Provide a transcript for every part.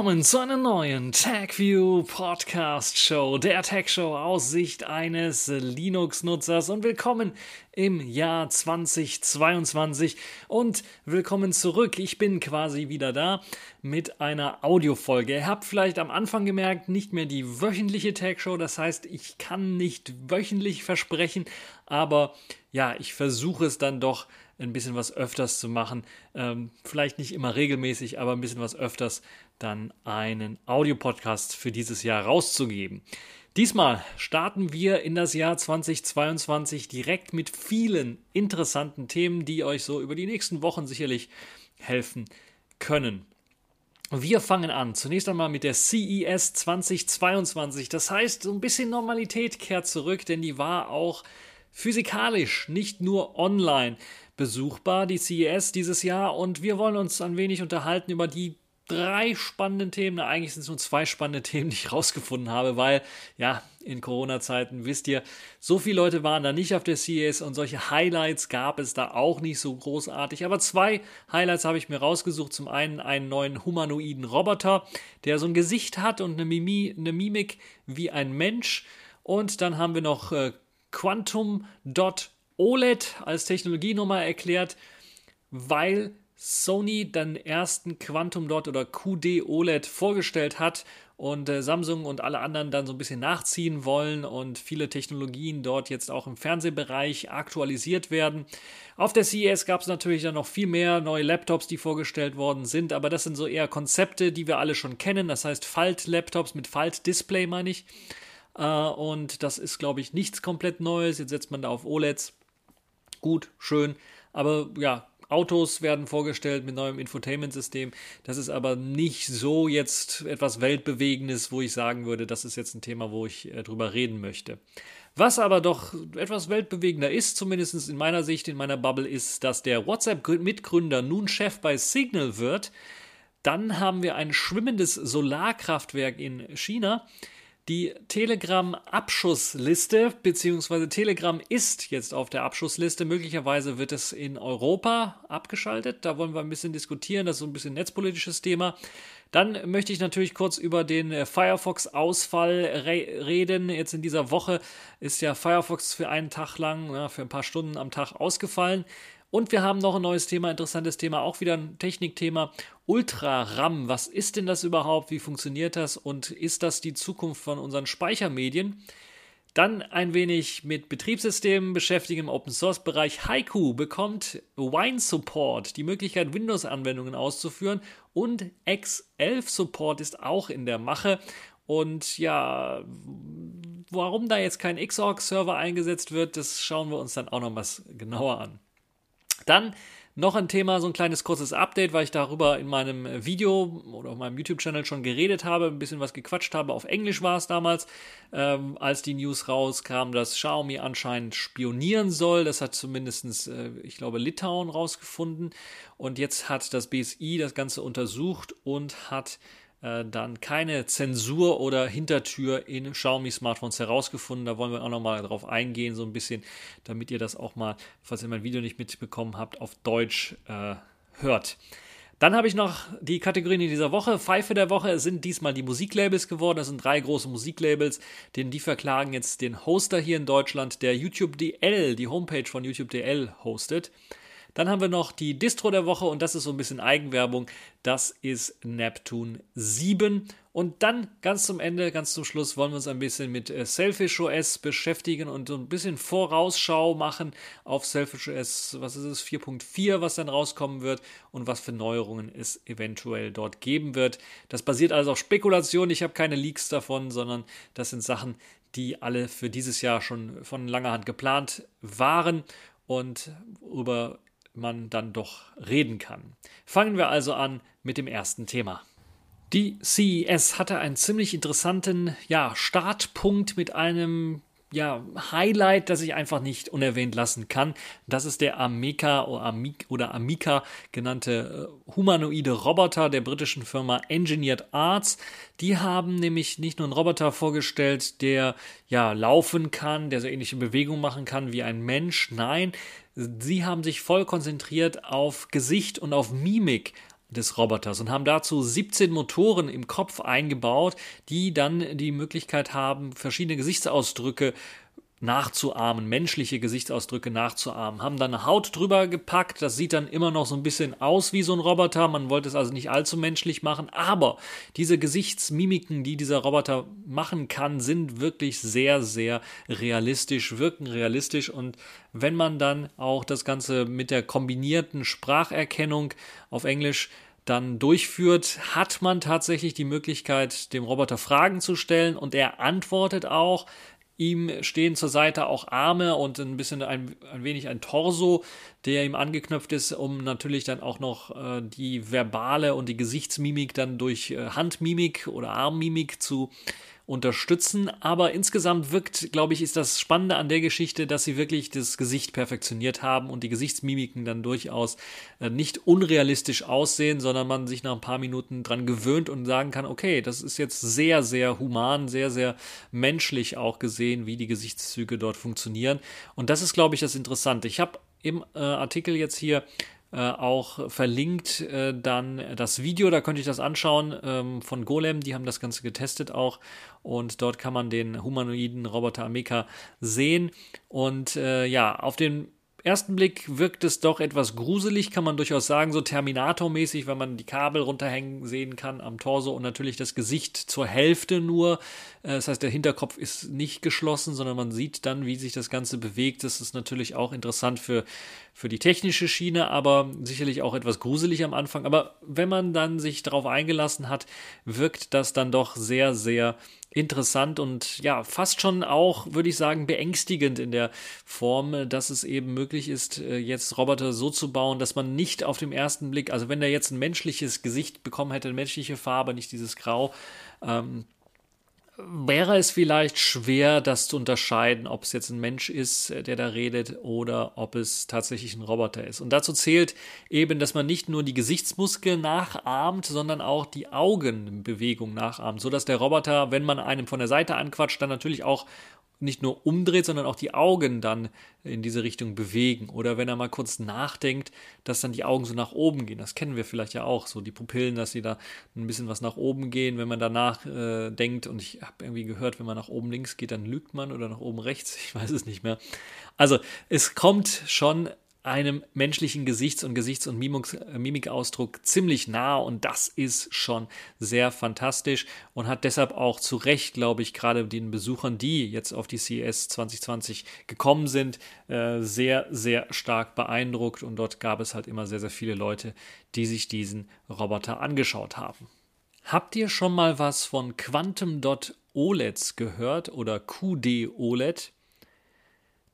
Willkommen zu einer neuen TagView Podcast Show, der Tag Show aus Sicht eines Linux-Nutzers und willkommen im Jahr 2022 und willkommen zurück. Ich bin quasi wieder da mit einer Audiofolge. Ihr habt vielleicht am Anfang gemerkt, nicht mehr die wöchentliche Tag Show, das heißt, ich kann nicht wöchentlich versprechen, aber ja, ich versuche es dann doch ein bisschen was öfters zu machen. Ähm, vielleicht nicht immer regelmäßig, aber ein bisschen was öfters dann einen Audiopodcast für dieses Jahr rauszugeben. Diesmal starten wir in das Jahr 2022 direkt mit vielen interessanten Themen, die euch so über die nächsten Wochen sicherlich helfen können. Wir fangen an. Zunächst einmal mit der CES 2022. Das heißt, so ein bisschen Normalität kehrt zurück, denn die war auch physikalisch, nicht nur online besuchbar, die CES dieses Jahr. Und wir wollen uns ein wenig unterhalten über die drei spannenden Themen. Na, eigentlich sind es nur zwei spannende Themen, die ich rausgefunden habe, weil ja, in Corona-Zeiten wisst ihr, so viele Leute waren da nicht auf der CES und solche Highlights gab es da auch nicht so großartig. Aber zwei Highlights habe ich mir rausgesucht. Zum einen einen neuen humanoiden Roboter, der so ein Gesicht hat und eine, Mimi, eine Mimik wie ein Mensch. Und dann haben wir noch äh, Quantum OLED als Technologie nochmal erklärt, weil Sony den ersten Quantum Dot oder QD OLED vorgestellt hat und äh, Samsung und alle anderen dann so ein bisschen nachziehen wollen und viele Technologien dort jetzt auch im Fernsehbereich aktualisiert werden. Auf der CES gab es natürlich dann noch viel mehr neue Laptops, die vorgestellt worden sind, aber das sind so eher Konzepte, die wir alle schon kennen. Das heißt Falt-Laptops mit Falt-Display, meine ich. Äh, und das ist, glaube ich, nichts komplett Neues. Jetzt setzt man da auf OLEDs. Gut, schön. Aber ja, Autos werden vorgestellt mit neuem Infotainment-System. Das ist aber nicht so jetzt etwas Weltbewegendes, wo ich sagen würde, das ist jetzt ein Thema, wo ich äh, drüber reden möchte. Was aber doch etwas weltbewegender ist, zumindest in meiner Sicht, in meiner Bubble, ist, dass der WhatsApp-Mitgründer nun Chef bei Signal wird. Dann haben wir ein schwimmendes Solarkraftwerk in China die Telegram-Abschussliste, beziehungsweise Telegram ist jetzt auf der Abschussliste. Möglicherweise wird es in Europa abgeschaltet. Da wollen wir ein bisschen diskutieren. Das ist so ein bisschen netzpolitisches Thema. Dann möchte ich natürlich kurz über den Firefox-Ausfall re reden. Jetzt in dieser Woche ist ja Firefox für einen Tag lang, ja, für ein paar Stunden am Tag ausgefallen. Und wir haben noch ein neues Thema, interessantes Thema, auch wieder ein Technikthema. Ultra-RAM, was ist denn das überhaupt? Wie funktioniert das? Und ist das die Zukunft von unseren Speichermedien? Dann ein wenig mit Betriebssystemen beschäftigen im Open Source Bereich. Haiku bekommt Wine Support, die Möglichkeit, Windows-Anwendungen auszuführen. Und X11 Support ist auch in der Mache. Und ja, warum da jetzt kein Xorg-Server eingesetzt wird, das schauen wir uns dann auch noch was genauer an. Dann noch ein Thema, so ein kleines kurzes Update, weil ich darüber in meinem Video oder auf meinem YouTube-Channel schon geredet habe, ein bisschen was gequatscht habe. Auf Englisch war es damals, ähm, als die News rauskam, dass Xiaomi anscheinend spionieren soll. Das hat zumindest, äh, ich glaube, Litauen rausgefunden. Und jetzt hat das BSI das Ganze untersucht und hat äh, dann keine Zensur oder Hintertür in Xiaomi Smartphones herausgefunden. Da wollen wir auch nochmal drauf eingehen, so ein bisschen, damit ihr das auch mal, falls ihr mein Video nicht mitbekommen habt, auf Deutsch äh, hört. Dann habe ich noch die Kategorien in dieser Woche. Pfeife der Woche sind diesmal die Musiklabels geworden. Das sind drei große Musiklabels, denn die verklagen jetzt den Hoster hier in Deutschland, der YouTube DL, die Homepage von YouTube DL hostet. Dann haben wir noch die Distro der Woche und das ist so ein bisschen Eigenwerbung. Das ist Neptune 7. Und dann ganz zum Ende, ganz zum Schluss wollen wir uns ein bisschen mit äh, Selfish OS beschäftigen und so ein bisschen Vorausschau machen auf Selfish OS, was ist es, 4.4, was dann rauskommen wird und was für Neuerungen es eventuell dort geben wird. Das basiert also auf Spekulation. Ich habe keine Leaks davon, sondern das sind Sachen, die alle für dieses Jahr schon von langer Hand geplant waren und über man dann doch reden kann. Fangen wir also an mit dem ersten Thema. Die CES hatte einen ziemlich interessanten ja, Startpunkt mit einem ja, Highlight, das ich einfach nicht unerwähnt lassen kann. Das ist der Amica oder Amica genannte äh, humanoide Roboter der britischen Firma Engineered Arts. Die haben nämlich nicht nur einen Roboter vorgestellt, der ja laufen kann, der so ähnliche Bewegungen machen kann wie ein Mensch. Nein, sie haben sich voll konzentriert auf Gesicht und auf Mimik des Roboters und haben dazu 17 Motoren im Kopf eingebaut, die dann die Möglichkeit haben, verschiedene Gesichtsausdrücke nachzuahmen, menschliche Gesichtsausdrücke nachzuahmen. Haben dann eine Haut drüber gepackt, das sieht dann immer noch so ein bisschen aus wie so ein Roboter, man wollte es also nicht allzu menschlich machen, aber diese Gesichtsmimiken, die dieser Roboter machen kann, sind wirklich sehr, sehr realistisch, wirken realistisch und wenn man dann auch das Ganze mit der kombinierten Spracherkennung auf Englisch dann durchführt, hat man tatsächlich die Möglichkeit, dem Roboter Fragen zu stellen und er antwortet auch. Ihm stehen zur Seite auch Arme und ein bisschen ein, ein wenig ein Torso, der ihm angeknöpft ist, um natürlich dann auch noch äh, die verbale und die Gesichtsmimik dann durch äh, Handmimik oder Armmimik zu unterstützen. Aber insgesamt wirkt, glaube ich, ist das Spannende an der Geschichte, dass sie wirklich das Gesicht perfektioniert haben und die Gesichtsmimiken dann durchaus äh, nicht unrealistisch aussehen, sondern man sich nach ein paar Minuten dran gewöhnt und sagen kann, okay, das ist jetzt sehr, sehr human, sehr, sehr menschlich auch gesehen, wie die Gesichtszüge dort funktionieren. Und das ist, glaube ich, das Interessante. Ich habe im äh, Artikel jetzt hier auch verlinkt äh, dann das Video, da könnte ich das anschauen ähm, von Golem, die haben das Ganze getestet auch und dort kann man den humanoiden Roboter Ameka sehen. Und äh, ja, auf den ersten Blick wirkt es doch etwas gruselig, kann man durchaus sagen, so Terminator-mäßig, weil man die Kabel runterhängen sehen kann am Torso und natürlich das Gesicht zur Hälfte nur. Äh, das heißt, der Hinterkopf ist nicht geschlossen, sondern man sieht dann, wie sich das Ganze bewegt. Das ist natürlich auch interessant für, für die technische Schiene, aber sicherlich auch etwas gruselig am Anfang. Aber wenn man dann sich darauf eingelassen hat, wirkt das dann doch sehr, sehr interessant und ja, fast schon auch, würde ich sagen, beängstigend in der Form, dass es eben möglich ist, äh, jetzt Roboter so zu bauen, dass man nicht auf dem ersten Blick, also wenn der jetzt ein menschliches Gesicht bekommen hätte, eine menschliche Farbe, nicht dieses Grau, ähm, wäre es vielleicht schwer, das zu unterscheiden, ob es jetzt ein Mensch ist, äh, der da redet, oder ob es tatsächlich ein Roboter ist. Und dazu zählt eben, dass man nicht nur die Gesichtsmuskeln nachahmt, sondern auch die Augenbewegung nachahmt, sodass der Roboter, wenn man einem von der Seite anquatscht, dann natürlich auch nicht nur umdreht, sondern auch die Augen dann in diese Richtung bewegen. Oder wenn er mal kurz nachdenkt, dass dann die Augen so nach oben gehen. Das kennen wir vielleicht ja auch, so die Pupillen, dass sie da ein bisschen was nach oben gehen, wenn man danach äh, denkt. Und ich habe irgendwie gehört, wenn man nach oben links geht, dann lügt man oder nach oben rechts. Ich weiß es nicht mehr. Also es kommt schon einem menschlichen Gesichts- und Gesichts- und äh, Mimikausdruck ziemlich nah und das ist schon sehr fantastisch und hat deshalb auch zu Recht, glaube ich, gerade den Besuchern, die jetzt auf die CES 2020 gekommen sind, äh, sehr, sehr stark beeindruckt und dort gab es halt immer sehr, sehr viele Leute, die sich diesen Roboter angeschaut haben. Habt ihr schon mal was von Quantum Dot OLEDs gehört oder QD OLED?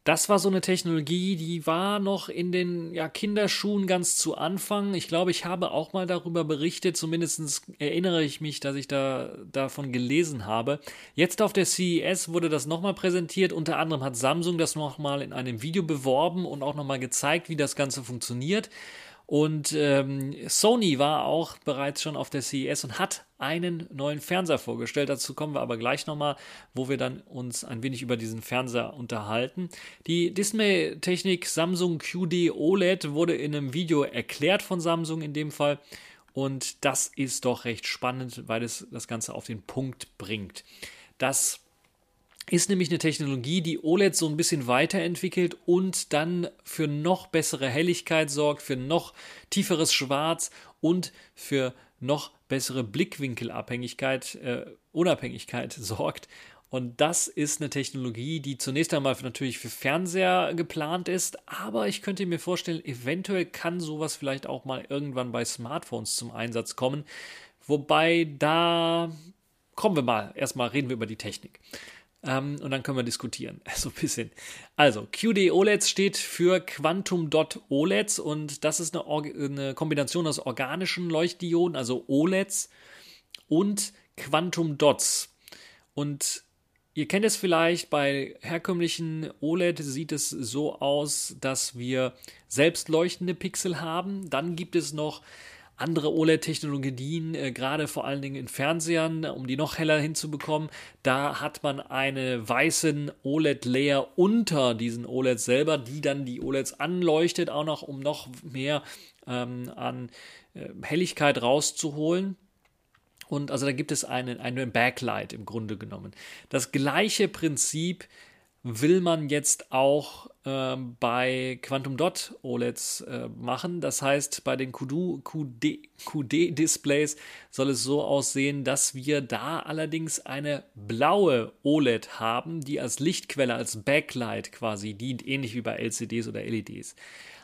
Das war so eine Technologie, die war noch in den ja, Kinderschuhen ganz zu Anfang. Ich glaube, ich habe auch mal darüber berichtet, zumindest erinnere ich mich, dass ich da davon gelesen habe. Jetzt auf der CES wurde das nochmal präsentiert. Unter anderem hat Samsung das nochmal in einem Video beworben und auch nochmal gezeigt, wie das Ganze funktioniert. Und ähm, Sony war auch bereits schon auf der CES und hat einen neuen Fernseher vorgestellt. Dazu kommen wir aber gleich nochmal, wo wir dann uns ein wenig über diesen Fernseher unterhalten. Die Display-Technik Samsung QD OLED wurde in einem Video erklärt von Samsung in dem Fall. Und das ist doch recht spannend, weil es das Ganze auf den Punkt bringt. Das ist nämlich eine Technologie, die OLED so ein bisschen weiterentwickelt und dann für noch bessere Helligkeit sorgt, für noch tieferes Schwarz und für noch bessere Blickwinkelabhängigkeit, äh, Unabhängigkeit sorgt. Und das ist eine Technologie, die zunächst einmal natürlich für Fernseher geplant ist, aber ich könnte mir vorstellen, eventuell kann sowas vielleicht auch mal irgendwann bei Smartphones zum Einsatz kommen. Wobei da kommen wir mal, erstmal reden wir über die Technik. Ähm, und dann können wir diskutieren. So ein bisschen. Also, QD OLEDs steht für Quantum Dot OLEDs und das ist eine, eine Kombination aus organischen Leuchtdioden, also OLEDs und Quantum Dots. Und Ihr kennt es vielleicht, bei herkömmlichen OLED sieht es so aus, dass wir selbst leuchtende Pixel haben. Dann gibt es noch andere OLED-Technologien, äh, gerade vor allen Dingen in Fernsehern, um die noch heller hinzubekommen. Da hat man eine weißen OLED-Layer unter diesen OLEDs selber, die dann die OLEDs anleuchtet, auch noch, um noch mehr ähm, an äh, Helligkeit rauszuholen. Und also da gibt es einen, einen Backlight im Grunde genommen. Das gleiche Prinzip will man jetzt auch äh, bei Quantum Dot OLEDs äh, machen. Das heißt, bei den QD-Displays soll es so aussehen, dass wir da allerdings eine blaue OLED haben, die als Lichtquelle, als Backlight quasi dient, ähnlich wie bei LCDs oder LEDs.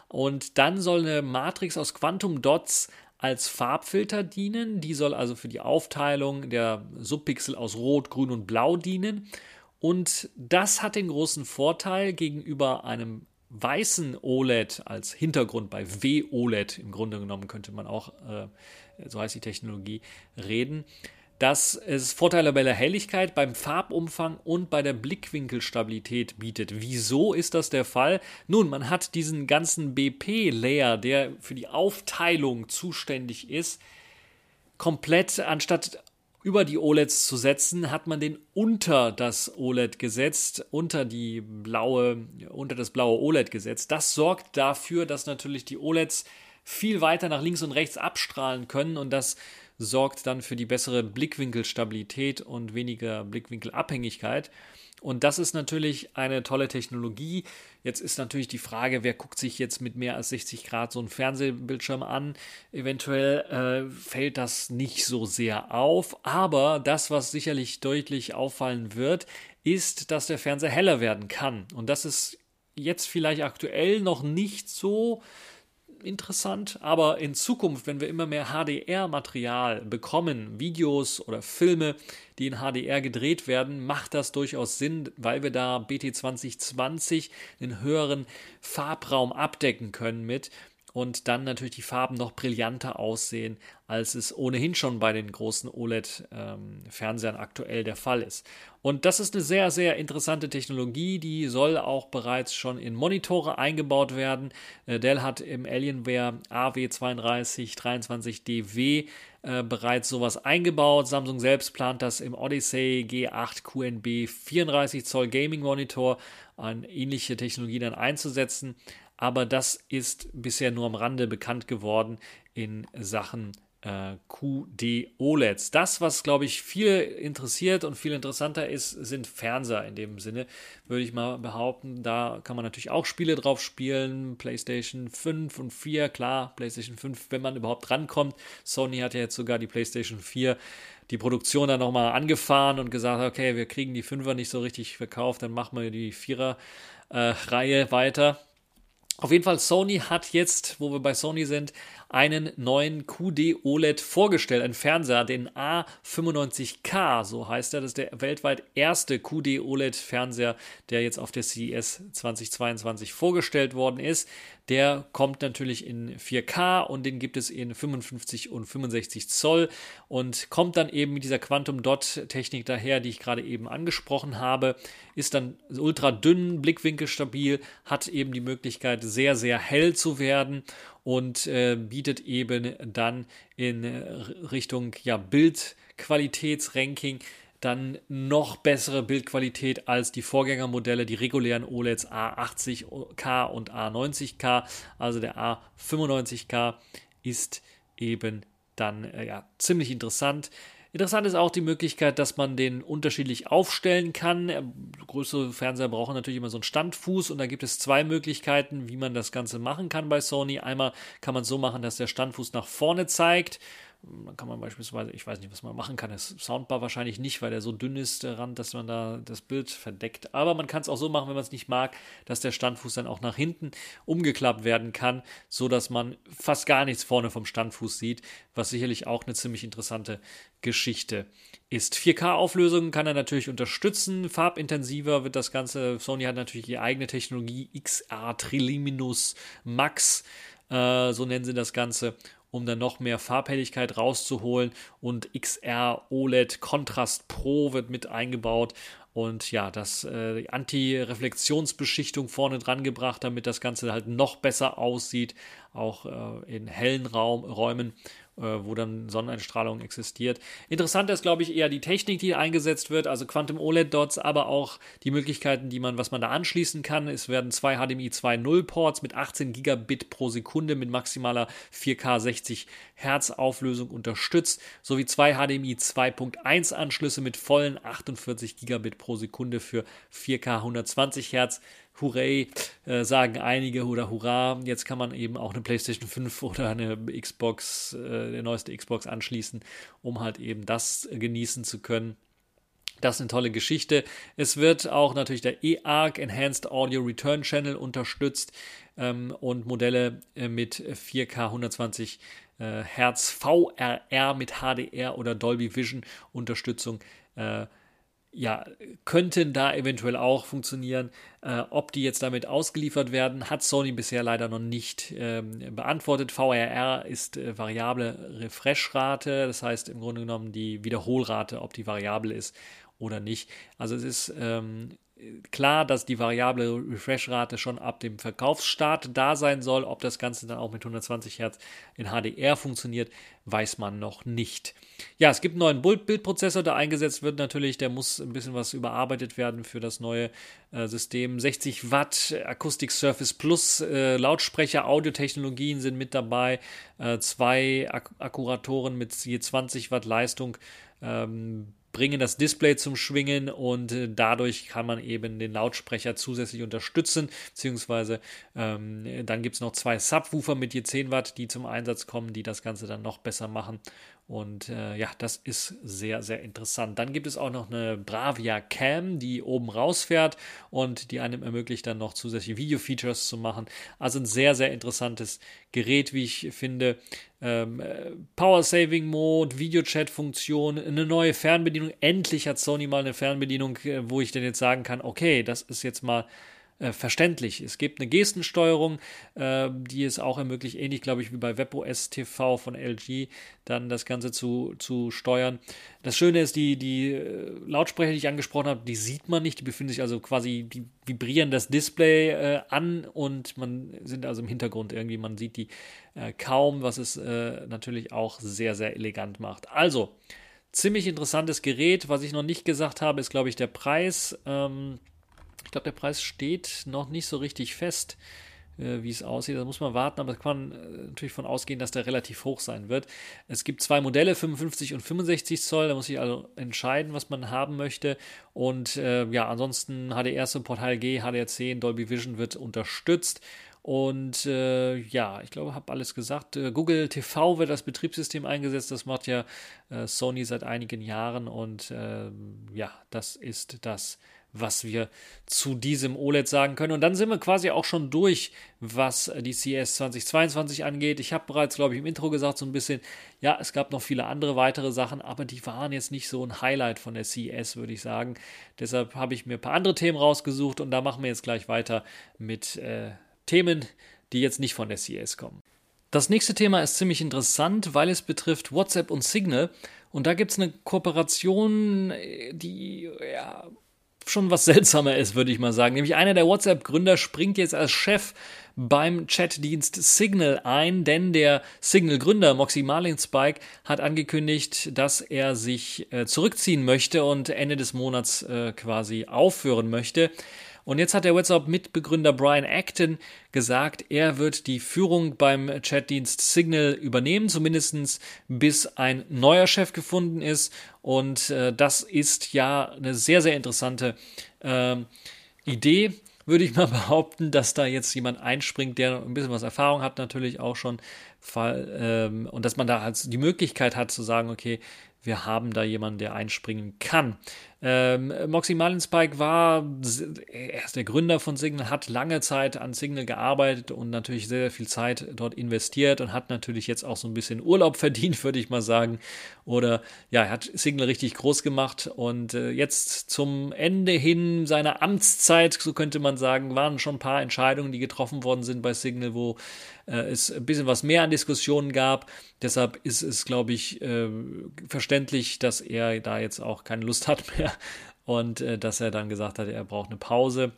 Und dann soll eine Matrix aus Quantum Dots als Farbfilter dienen. Die soll also für die Aufteilung der Subpixel aus Rot, Grün und Blau dienen. Und das hat den großen Vorteil gegenüber einem weißen OLED als Hintergrund bei WOLED, im Grunde genommen könnte man auch, äh, so heißt die Technologie, reden, dass es Vorteile bei der Helligkeit, beim Farbumfang und bei der Blickwinkelstabilität bietet. Wieso ist das der Fall? Nun, man hat diesen ganzen BP-Layer, der für die Aufteilung zuständig ist, komplett anstatt über die OLEDs zu setzen, hat man den unter das OLED gesetzt, unter die blaue, unter das blaue OLED gesetzt. Das sorgt dafür, dass natürlich die OLEDs viel weiter nach links und rechts abstrahlen können und das sorgt dann für die bessere Blickwinkelstabilität und weniger Blickwinkelabhängigkeit. Und das ist natürlich eine tolle Technologie. Jetzt ist natürlich die Frage, wer guckt sich jetzt mit mehr als 60 Grad so einen Fernsehbildschirm an? Eventuell äh, fällt das nicht so sehr auf. Aber das, was sicherlich deutlich auffallen wird, ist, dass der Fernseher heller werden kann. Und das ist jetzt vielleicht aktuell noch nicht so interessant, aber in Zukunft, wenn wir immer mehr HDR-Material bekommen, Videos oder Filme, die in HDR gedreht werden, macht das durchaus Sinn, weil wir da BT 2020 einen höheren Farbraum abdecken können mit und dann natürlich die Farben noch brillanter aussehen, als es ohnehin schon bei den großen OLED-Fernsehern ähm, aktuell der Fall ist. Und das ist eine sehr, sehr interessante Technologie, die soll auch bereits schon in Monitore eingebaut werden. Äh, Dell hat im Alienware AW3223DW äh, bereits sowas eingebaut. Samsung selbst plant das im Odyssey G8 QNB 34 Zoll Gaming Monitor an ähnliche Technologie dann einzusetzen aber das ist bisher nur am Rande bekannt geworden in Sachen äh, QD OLEDs. Das, was glaube ich viel interessiert und viel interessanter ist, sind Fernseher in dem Sinne, würde ich mal behaupten. Da kann man natürlich auch Spiele drauf spielen, PlayStation 5 und 4, klar, PlayStation 5, wenn man überhaupt rankommt. Sony hat ja jetzt sogar die PlayStation 4 die Produktion dann nochmal angefahren und gesagt, okay, wir kriegen die 5er nicht so richtig verkauft, dann machen wir die 4er äh, weiter. Auf jeden Fall, Sony hat jetzt, wo wir bei Sony sind, einen neuen QD OLED vorgestellt, ein Fernseher, den A95K, so heißt er. Das ist der weltweit erste QD OLED Fernseher, der jetzt auf der CES 2022 vorgestellt worden ist. Der kommt natürlich in 4K und den gibt es in 55 und 65 Zoll und kommt dann eben mit dieser Quantum Dot Technik daher, die ich gerade eben angesprochen habe, ist dann ultra dünn, blickwinkelstabil, hat eben die Möglichkeit sehr, sehr hell zu werden und äh, bietet eben dann in Richtung ja, Bildqualitätsranking dann noch bessere Bildqualität als die Vorgängermodelle, die regulären OLEDs A80K und A90K. Also der A95K ist eben dann äh, ja, ziemlich interessant. Interessant ist auch die Möglichkeit, dass man den unterschiedlich aufstellen kann. Größere Fernseher brauchen natürlich immer so einen Standfuß und da gibt es zwei Möglichkeiten, wie man das Ganze machen kann bei Sony. Einmal kann man so machen, dass der Standfuß nach vorne zeigt dann kann man beispielsweise, ich weiß nicht, was man machen kann, das Soundbar wahrscheinlich nicht, weil der so dünn ist, der Rand, dass man da das Bild verdeckt. Aber man kann es auch so machen, wenn man es nicht mag, dass der Standfuß dann auch nach hinten umgeklappt werden kann, so dass man fast gar nichts vorne vom Standfuß sieht, was sicherlich auch eine ziemlich interessante Geschichte ist. 4K-Auflösung kann er natürlich unterstützen, farbintensiver wird das Ganze. Sony hat natürlich ihre eigene Technologie, XR Triluminous Max, äh, so nennen sie das Ganze um dann noch mehr Farbhelligkeit rauszuholen. Und XR OLED Contrast Pro wird mit eingebaut. Und ja, das äh, Anti-Reflexionsbeschichtung vorne dran gebracht, damit das Ganze halt noch besser aussieht, auch äh, in hellen Raum, Räumen. Äh, wo dann Sonneneinstrahlung existiert. Interessant ist, glaube ich, eher die Technik, die eingesetzt wird, also Quantum OLED-Dots, aber auch die Möglichkeiten, die man, was man da anschließen kann. Es werden zwei HDMI 2.0 Ports mit 18 Gigabit pro Sekunde mit maximaler 4K 60 Hertz Auflösung unterstützt, sowie zwei HDMI 2.1 Anschlüsse mit vollen 48 Gigabit pro Sekunde für 4K 120 Hertz. Hooray, äh, sagen einige oder Hurra, jetzt kann man eben auch eine PlayStation 5 oder eine Xbox, äh, der neueste Xbox anschließen, um halt eben das genießen zu können. Das ist eine tolle Geschichte. Es wird auch natürlich der eARC Enhanced Audio Return Channel unterstützt ähm, und Modelle äh, mit 4K 120 äh, Hertz VRR mit HDR oder Dolby Vision Unterstützung äh, ja, könnten da eventuell auch funktionieren. Äh, ob die jetzt damit ausgeliefert werden, hat Sony bisher leider noch nicht ähm, beantwortet. VRR ist äh, variable Refresh-Rate, das heißt im Grunde genommen die Wiederholrate, ob die variabel ist oder nicht. Also es ist ähm, klar, dass die variable Refresh-Rate schon ab dem Verkaufsstart da sein soll. Ob das Ganze dann auch mit 120 Hertz in HDR funktioniert, weiß man noch nicht. Ja, es gibt einen neuen Bildprozessor, der eingesetzt wird natürlich. Der muss ein bisschen was überarbeitet werden für das neue äh, System. 60 Watt Acoustic Surface Plus äh, Lautsprecher, Audiotechnologien sind mit dabei. Äh, zwei Ak Akkuratoren mit je 20 Watt Leistung. Ähm, bringen das Display zum Schwingen und äh, dadurch kann man eben den Lautsprecher zusätzlich unterstützen, beziehungsweise ähm, dann gibt es noch zwei Subwoofer mit je 10 Watt, die zum Einsatz kommen, die das Ganze dann noch besser machen. Und äh, ja, das ist sehr, sehr interessant. Dann gibt es auch noch eine Bravia Cam, die oben rausfährt und die einem ermöglicht, dann noch zusätzliche Video-Features zu machen. Also ein sehr, sehr interessantes Gerät, wie ich finde. Ähm, Power Saving Mode, Videochat-Funktion, eine neue Fernbedienung. Endlich hat Sony mal eine Fernbedienung, äh, wo ich dann jetzt sagen kann, okay, das ist jetzt mal äh, verständlich. Es gibt eine Gestensteuerung, äh, die es auch ermöglicht, ähnlich glaube ich wie bei WebOS TV von LG, dann das Ganze zu, zu steuern. Das Schöne ist, die, die äh, Lautsprecher, die ich angesprochen habe, die sieht man nicht, die befinden sich also quasi, die vibrieren das Display äh, an und man sind also im Hintergrund irgendwie, man sieht die äh, kaum, was es natürlich auch sehr, sehr elegant macht. Also, ziemlich interessantes Gerät. Was ich noch nicht gesagt habe, ist, glaube ich, der Preis. Ähm, ich glaube, der Preis steht noch nicht so richtig fest, äh, wie es aussieht. Da muss man warten, aber kann man äh, natürlich von ausgehen, dass der relativ hoch sein wird. Es gibt zwei Modelle, 55 und 65 Zoll. Da muss ich also entscheiden, was man haben möchte. Und äh, ja, ansonsten HDR-Support, HLG, HDR10, Dolby Vision wird unterstützt. Und äh, ja, ich glaube, habe alles gesagt. Äh, Google TV wird als Betriebssystem eingesetzt. Das macht ja äh, Sony seit einigen Jahren. Und ähm, ja, das ist das was wir zu diesem OLED sagen können. Und dann sind wir quasi auch schon durch, was die CS 2022 angeht. Ich habe bereits, glaube ich, im Intro gesagt, so ein bisschen, ja, es gab noch viele andere weitere Sachen, aber die waren jetzt nicht so ein Highlight von der CS, würde ich sagen. Deshalb habe ich mir ein paar andere Themen rausgesucht und da machen wir jetzt gleich weiter mit äh, Themen, die jetzt nicht von der CS kommen. Das nächste Thema ist ziemlich interessant, weil es betrifft WhatsApp und Signal. Und da gibt es eine Kooperation, die ja, schon was seltsamer ist, würde ich mal sagen. Nämlich einer der WhatsApp-Gründer springt jetzt als Chef beim Chatdienst Signal ein, denn der Signal-Gründer Moxie Marlinspike hat angekündigt, dass er sich äh, zurückziehen möchte und Ende des Monats äh, quasi aufhören möchte. Und jetzt hat der WhatsApp-Mitbegründer Brian Acton gesagt, er wird die Führung beim Chatdienst Signal übernehmen, zumindest bis ein neuer Chef gefunden ist. Und äh, das ist ja eine sehr, sehr interessante äh, Idee würde ich mal behaupten, dass da jetzt jemand einspringt, der ein bisschen was Erfahrung hat, natürlich auch schon. Ähm, und dass man da halt die Möglichkeit hat zu sagen, okay, wir haben da jemanden, der einspringen kann. Ähm, Moxie Marlinspike war, er ist der Gründer von Signal, hat lange Zeit an Signal gearbeitet und natürlich sehr, sehr viel Zeit dort investiert und hat natürlich jetzt auch so ein bisschen Urlaub verdient, würde ich mal sagen. Oder ja, er hat Signal richtig groß gemacht und äh, jetzt zum Ende hin seiner Amtszeit, so könnte man sagen, waren schon ein paar Entscheidungen, die getroffen worden sind bei Signal, wo äh, es ein bisschen was mehr an Diskussionen gab. Deshalb ist es, glaube ich, äh, verständlich, dass er da jetzt auch keine Lust hat mehr und äh, dass er dann gesagt hat, er braucht eine Pause.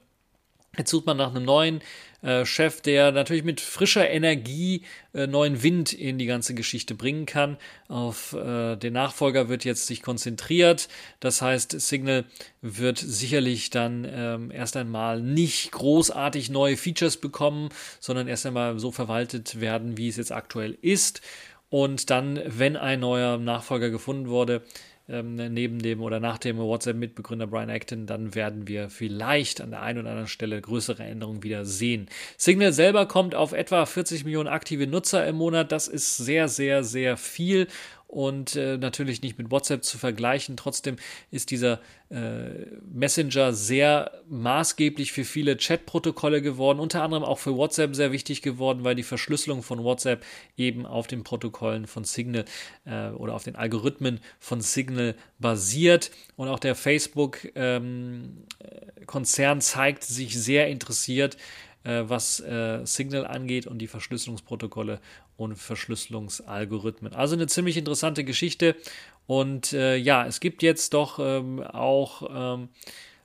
Jetzt sucht man nach einem neuen äh, Chef, der natürlich mit frischer Energie äh, neuen Wind in die ganze Geschichte bringen kann. Auf äh, den Nachfolger wird jetzt sich konzentriert. Das heißt, Signal wird sicherlich dann ähm, erst einmal nicht großartig neue Features bekommen, sondern erst einmal so verwaltet werden, wie es jetzt aktuell ist. Und dann, wenn ein neuer Nachfolger gefunden wurde, ähm, neben dem oder nach dem WhatsApp-Mitbegründer Brian Acton, dann werden wir vielleicht an der einen oder anderen Stelle größere Änderungen wieder sehen. Signal selber kommt auf etwa 40 Millionen aktive Nutzer im Monat. Das ist sehr, sehr, sehr viel und äh, natürlich nicht mit WhatsApp zu vergleichen. Trotzdem ist dieser äh, Messenger sehr maßgeblich für viele Chat-Protokolle geworden, unter anderem auch für WhatsApp sehr wichtig geworden, weil die Verschlüsselung von WhatsApp eben auf den Protokollen von Signal äh, oder auf den Algorithmen von Signal basiert. Und auch der Facebook-Konzern ähm, zeigt sich sehr interessiert was äh, Signal angeht und die Verschlüsselungsprotokolle und Verschlüsselungsalgorithmen. Also eine ziemlich interessante Geschichte. Und äh, ja, es gibt jetzt doch ähm, auch ähm,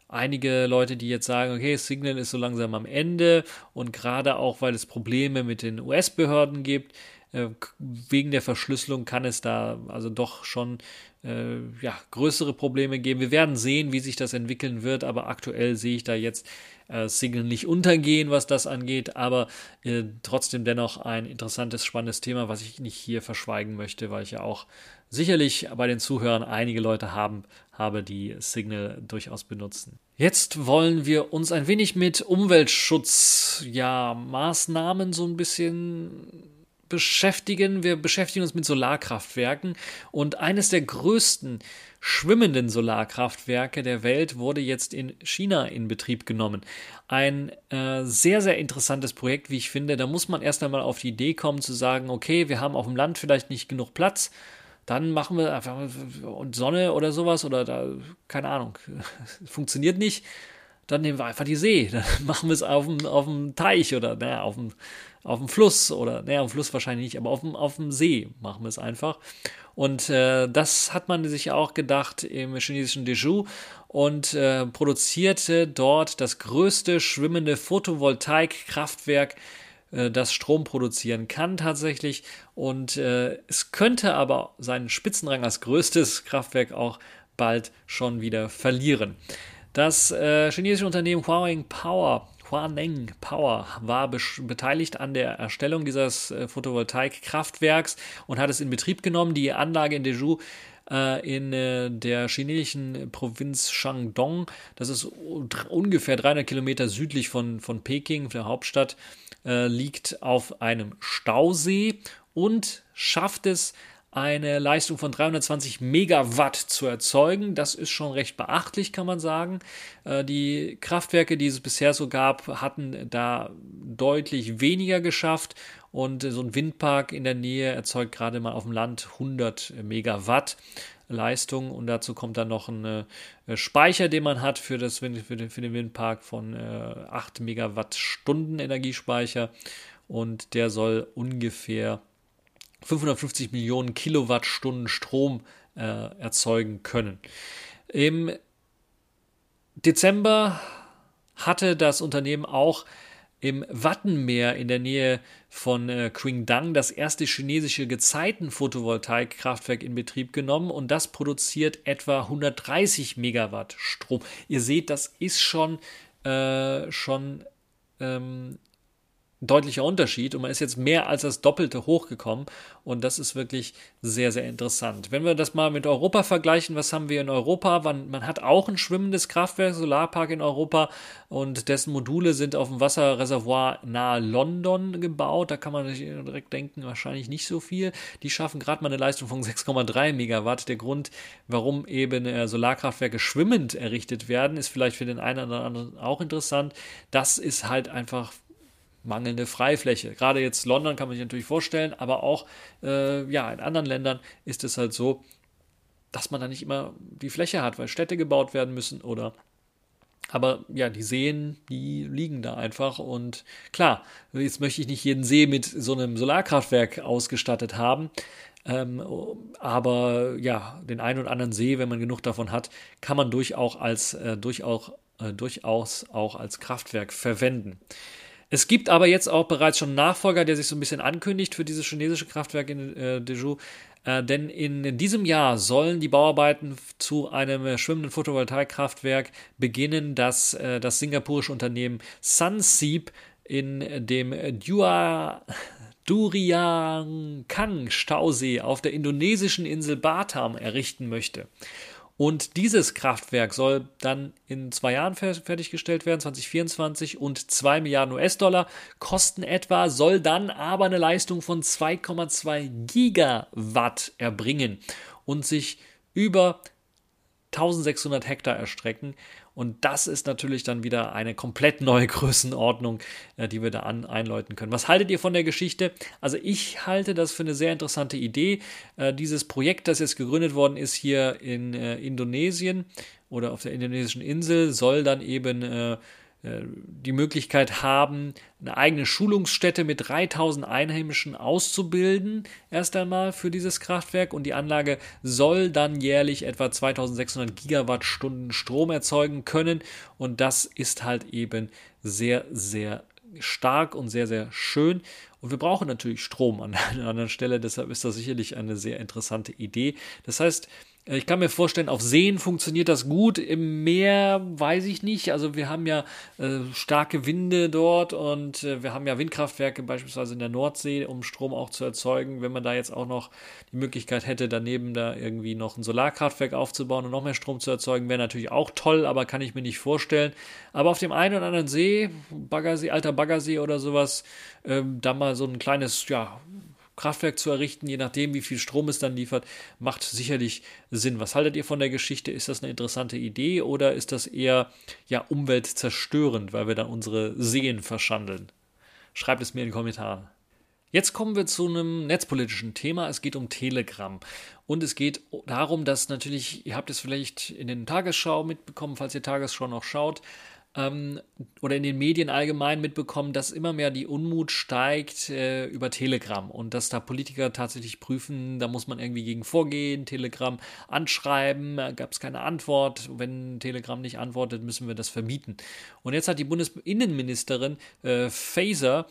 einige Leute, die jetzt sagen, okay, Signal ist so langsam am Ende und gerade auch, weil es Probleme mit den US-Behörden gibt, äh, wegen der Verschlüsselung kann es da also doch schon äh, ja, größere Probleme geben. Wir werden sehen, wie sich das entwickeln wird, aber aktuell sehe ich da jetzt äh, Signal nicht untergehen, was das angeht, aber äh, trotzdem dennoch ein interessantes, spannendes Thema, was ich nicht hier verschweigen möchte, weil ich ja auch sicherlich bei den Zuhörern einige Leute haben, habe, die Signal durchaus benutzen. Jetzt wollen wir uns ein wenig mit Umweltschutz, ja, Maßnahmen so ein bisschen beschäftigen. Wir beschäftigen uns mit Solarkraftwerken und eines der größten schwimmenden Solarkraftwerke der Welt wurde jetzt in China in Betrieb genommen. Ein äh, sehr, sehr interessantes Projekt, wie ich finde. Da muss man erst einmal auf die Idee kommen zu sagen, okay, wir haben auf dem Land vielleicht nicht genug Platz. Dann machen wir einfach und Sonne oder sowas oder da, keine Ahnung, funktioniert nicht. Dann nehmen wir einfach die See. Dann machen wir es auf dem, auf dem Teich oder naja, auf dem auf dem Fluss oder, naja, auf dem Fluss wahrscheinlich nicht, aber auf dem, auf dem See machen wir es einfach. Und äh, das hat man sich auch gedacht im chinesischen Deju und äh, produzierte dort das größte schwimmende Photovoltaikkraftwerk, äh, das Strom produzieren kann tatsächlich. Und äh, es könnte aber seinen Spitzenrang als größtes Kraftwerk auch bald schon wieder verlieren. Das äh, chinesische Unternehmen Huawei Power Huaneng Power war beteiligt an der Erstellung dieses äh, Photovoltaikkraftwerks und hat es in Betrieb genommen. Die Anlage in Deju äh, in äh, der chinesischen Provinz Shandong, das ist ungefähr 300 Kilometer südlich von, von Peking, der Hauptstadt, äh, liegt auf einem Stausee und schafft es eine Leistung von 320 Megawatt zu erzeugen. Das ist schon recht beachtlich, kann man sagen. Äh, die Kraftwerke, die es bisher so gab, hatten da deutlich weniger geschafft. Und so ein Windpark in der Nähe erzeugt gerade mal auf dem Land 100 Megawatt. Leistung und dazu kommt dann noch ein äh, Speicher, den man hat für, das, für, den, für den Windpark von 8 Megawattstunden Energiespeicher und der soll ungefähr 550 Millionen Kilowattstunden Strom äh, erzeugen können. Im Dezember hatte das Unternehmen auch im Wattenmeer in der Nähe von äh, Qingdang das erste chinesische Gezeiten-Photovoltaikkraftwerk in Betrieb genommen und das produziert etwa 130 Megawatt Strom. Ihr seht, das ist schon, äh, schon ähm, deutlicher Unterschied und man ist jetzt mehr als das Doppelte hochgekommen und das ist wirklich sehr, sehr interessant. Wenn wir das mal mit Europa vergleichen, was haben wir in Europa? Man, hat auch ein schwimmendes Kraftwerk, Solarpark in Europa und dessen Module sind auf dem Wasserreservoir nahe London gebaut. Da kann man sich direkt denken, wahrscheinlich nicht so viel. Die schaffen gerade mal eine Leistung von 6,3 Megawatt. Der Grund, warum eben äh, Solarkraftwerke schwimmend errichtet werden, ist vielleicht für den einen oder anderen auch interessant. Das ist halt einfach mangelnde Freifläche. Gerade jetzt London kann man sich natürlich vorstellen, aber auch äh, ja, in anderen Ländern ist es halt so, dass man da nicht immer die Fläche hat, weil Städte gebaut werden müssen oder aber ja, die Seen, die liegen da einfach. Und klar, jetzt möchte ich nicht jeden See mit so einem Solarkraftwerk ausgestattet haben. Ähm, aber ja, den einen oder anderen See, wenn man genug davon hat, kann man durchaus als, äh, durchaus äh, durchaus auch als Kraftwerk verwenden. Es gibt aber jetzt auch bereits schon einen Nachfolger, der sich so ein bisschen ankündigt für dieses chinesische Kraftwerk in äh, Deju. Äh, denn in diesem Jahr sollen die Bauarbeiten zu einem schwimmenden Photovoltaikkraftwerk beginnen, das äh, das singapurische Unternehmen Sunseep in dem Dua Duriangkang Stausee auf der indonesischen Insel Batam errichten möchte. Und dieses Kraftwerk soll dann in zwei Jahren fertiggestellt werden, 2024, und 2 Milliarden US-Dollar kosten etwa, soll dann aber eine Leistung von 2,2 Gigawatt erbringen und sich über 1600 Hektar erstrecken. Und das ist natürlich dann wieder eine komplett neue Größenordnung, äh, die wir da an, einläuten können. Was haltet ihr von der Geschichte? Also ich halte das für eine sehr interessante Idee. Äh, dieses Projekt, das jetzt gegründet worden ist hier in äh, Indonesien oder auf der indonesischen Insel, soll dann eben die Möglichkeit haben, eine eigene Schulungsstätte mit 3000 Einheimischen auszubilden, erst einmal für dieses Kraftwerk. Und die Anlage soll dann jährlich etwa 2600 Gigawattstunden Strom erzeugen können. Und das ist halt eben sehr, sehr stark und sehr, sehr schön. Und wir brauchen natürlich Strom an einer anderen Stelle, deshalb ist das sicherlich eine sehr interessante Idee. Das heißt, äh, ich kann mir vorstellen, auf Seen funktioniert das gut, im Meer weiß ich nicht. Also wir haben ja äh, starke Winde dort und äh, wir haben ja Windkraftwerke beispielsweise in der Nordsee, um Strom auch zu erzeugen. Wenn man da jetzt auch noch die Möglichkeit hätte, daneben da irgendwie noch ein Solarkraftwerk aufzubauen und noch mehr Strom zu erzeugen, wäre natürlich auch toll, aber kann ich mir nicht vorstellen. Aber auf dem einen oder anderen See, Baggersee, alter Baggersee oder sowas, ähm, da mal so ein kleines, ja, Kraftwerk zu errichten, je nachdem, wie viel Strom es dann liefert, macht sicherlich Sinn. Was haltet ihr von der Geschichte? Ist das eine interessante Idee oder ist das eher ja umweltzerstörend, weil wir dann unsere Seen verschandeln? Schreibt es mir in die Kommentare. Jetzt kommen wir zu einem netzpolitischen Thema. Es geht um Telegram. Und es geht darum, dass natürlich, ihr habt es vielleicht in den Tagesschau mitbekommen, falls ihr Tagesschau noch schaut, ähm, oder in den Medien allgemein mitbekommen, dass immer mehr die Unmut steigt äh, über Telegram und dass da Politiker tatsächlich prüfen, da muss man irgendwie gegen vorgehen, Telegram anschreiben, gab es keine Antwort. Wenn Telegram nicht antwortet, müssen wir das verbieten. Und jetzt hat die Bundesinnenministerin äh, Faeser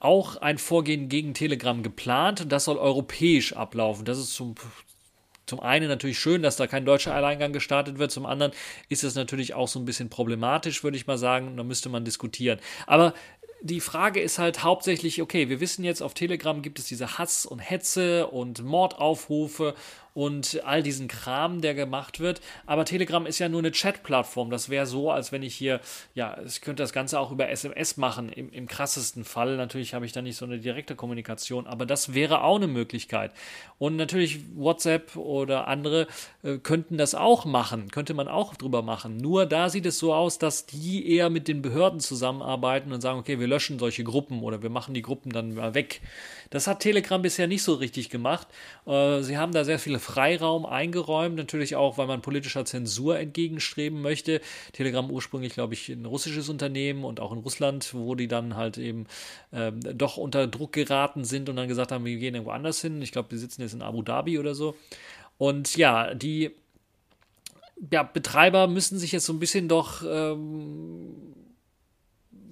auch ein Vorgehen gegen Telegram geplant und das soll europäisch ablaufen. Das ist zum, zum einen natürlich schön, dass da kein deutscher Alleingang gestartet wird, zum anderen ist es natürlich auch so ein bisschen problematisch, würde ich mal sagen, da müsste man diskutieren. Aber die Frage ist halt hauptsächlich, okay, wir wissen jetzt, auf Telegram gibt es diese Hass und Hetze und Mordaufrufe und all diesen Kram, der gemacht wird. Aber Telegram ist ja nur eine Chat-Plattform. Das wäre so, als wenn ich hier, ja, ich könnte das Ganze auch über SMS machen, im, im krassesten Fall. Natürlich habe ich da nicht so eine direkte Kommunikation, aber das wäre auch eine Möglichkeit. Und natürlich WhatsApp oder andere äh, könnten das auch machen, könnte man auch drüber machen. Nur da sieht es so aus, dass die eher mit den Behörden zusammenarbeiten und sagen, okay, wir löschen solche Gruppen oder wir machen die Gruppen dann mal weg. Das hat Telegram bisher nicht so richtig gemacht. Äh, sie haben da sehr viele Freiraum eingeräumt, natürlich auch, weil man politischer Zensur entgegenstreben möchte. Telegram ursprünglich, glaube ich, ein russisches Unternehmen und auch in Russland, wo die dann halt eben äh, doch unter Druck geraten sind und dann gesagt haben, wir gehen irgendwo anders hin. Ich glaube, die sitzen jetzt in Abu Dhabi oder so. Und ja, die ja, Betreiber müssen sich jetzt so ein bisschen doch ähm,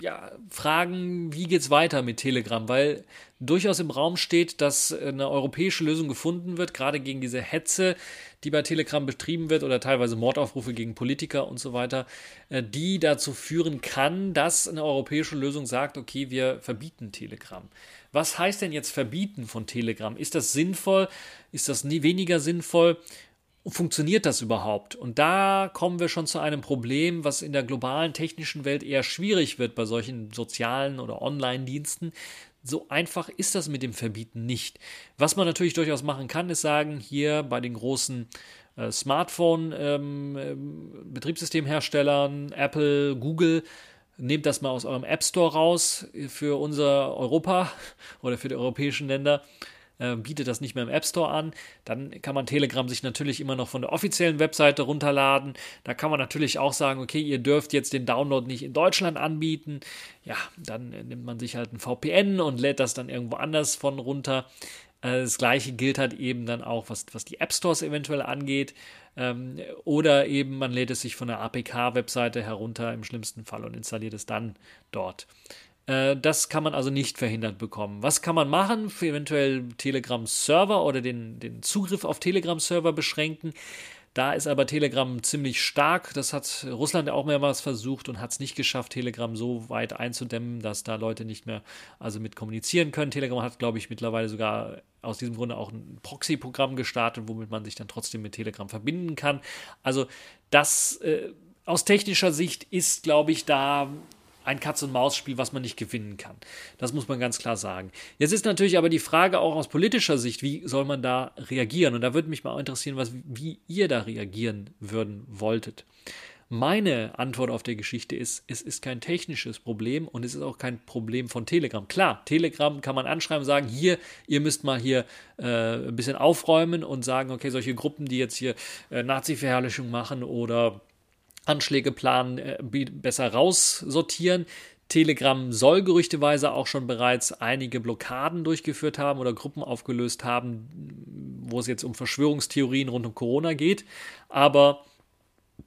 ja, fragen, wie geht's weiter mit Telegram, weil durchaus im Raum steht, dass eine europäische Lösung gefunden wird, gerade gegen diese Hetze, die bei Telegram betrieben wird oder teilweise Mordaufrufe gegen Politiker und so weiter, äh, die dazu führen kann, dass eine europäische Lösung sagt, okay, wir verbieten Telegram. Was heißt denn jetzt verbieten von Telegram? Ist das sinnvoll? Ist das nie weniger sinnvoll? funktioniert das überhaupt? Und da kommen wir schon zu einem Problem, was in der globalen technischen Welt eher schwierig wird bei solchen sozialen oder Online-Diensten. So einfach ist das mit dem Verbieten nicht. Was man natürlich durchaus machen kann, ist sagen, hier bei den großen äh, Smartphone-Betriebssystemherstellern, ähm, Apple, Google, nehmt das mal aus eurem App Store raus für unser Europa oder für die europäischen Länder äh, bietet das nicht mehr im App Store an. Dann kann man Telegram sich natürlich immer noch von der offiziellen Webseite runterladen. Da kann man natürlich auch sagen, okay, ihr dürft jetzt den Download nicht in Deutschland anbieten. Ja, dann nimmt man sich halt ein VPN und lädt das dann irgendwo anders von runter. Äh, das gleiche gilt halt eben dann auch, was, was die App Stores eventuell angeht. Ähm, oder eben man lädt es sich von der APK-Webseite herunter im schlimmsten Fall und installiert es dann dort. Äh, das kann man also nicht verhindert bekommen. Was kann man machen? Für eventuell Telegram-Server oder den, den Zugriff auf Telegram-Server beschränken. Da ist aber Telegram ziemlich stark. Das hat Russland auch mehrmals versucht und hat es nicht geschafft, Telegram so weit einzudämmen, dass da Leute nicht mehr also mit kommunizieren können. Telegram hat, glaube ich, mittlerweile sogar aus diesem Grunde auch ein Proxy-Programm gestartet, womit man sich dann trotzdem mit Telegram verbinden kann. Also das äh, aus technischer Sicht ist, glaube ich, da ein Katz-und-Maus-Spiel, was man nicht gewinnen kann. Das muss man ganz klar sagen. Jetzt ist natürlich aber die Frage auch aus politischer Sicht, wie soll man da reagieren? Und da würde mich mal interessieren, was, wie ihr da reagieren würden wolltet. Meine Antwort auf die Geschichte ist, es ist kein technisches Problem und es ist auch kein Problem von Telegram. Klar, Telegram kann man anschreiben und sagen, hier, ihr müsst mal hier äh, ein bisschen aufräumen und sagen, okay, solche Gruppen, die jetzt hier äh, Nazi-Verherrlichung machen oder Anschläge planen, äh, besser raussortieren. Telegram soll gerüchteweise auch schon bereits einige Blockaden durchgeführt haben oder Gruppen aufgelöst haben, wo es jetzt um Verschwörungstheorien rund um Corona geht. Aber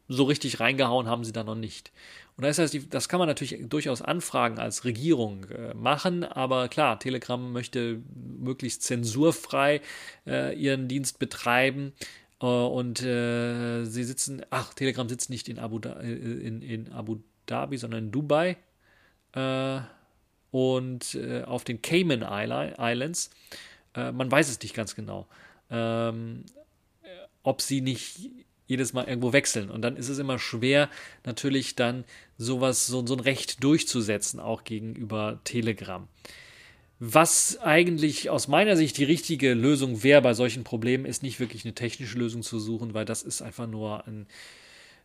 so richtig reingehauen haben sie da noch nicht. Und das heißt, das kann man natürlich durchaus anfragen als Regierung äh, machen, aber klar, Telegram möchte möglichst zensurfrei äh, ihren Dienst betreiben. Uh, und äh, sie sitzen, ach, Telegram sitzt nicht in Abu, da, äh, in, in Abu Dhabi, sondern in Dubai. Äh, und äh, auf den Cayman Islands. Äh, man weiß es nicht ganz genau. Ähm, ob sie nicht jedes Mal irgendwo wechseln. Und dann ist es immer schwer, natürlich dann sowas, so, so ein Recht durchzusetzen, auch gegenüber Telegram. Was eigentlich aus meiner Sicht die richtige Lösung wäre bei solchen Problemen, ist nicht wirklich eine technische Lösung zu suchen, weil das ist einfach nur ein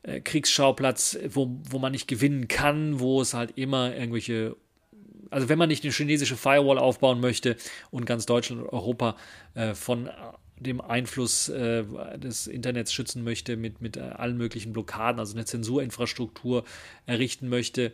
äh, Kriegsschauplatz, wo, wo man nicht gewinnen kann, wo es halt immer irgendwelche also wenn man nicht eine chinesische Firewall aufbauen möchte und ganz Deutschland und Europa äh, von dem Einfluss äh, des Internets schützen möchte, mit, mit allen möglichen Blockaden, also eine Zensurinfrastruktur errichten möchte,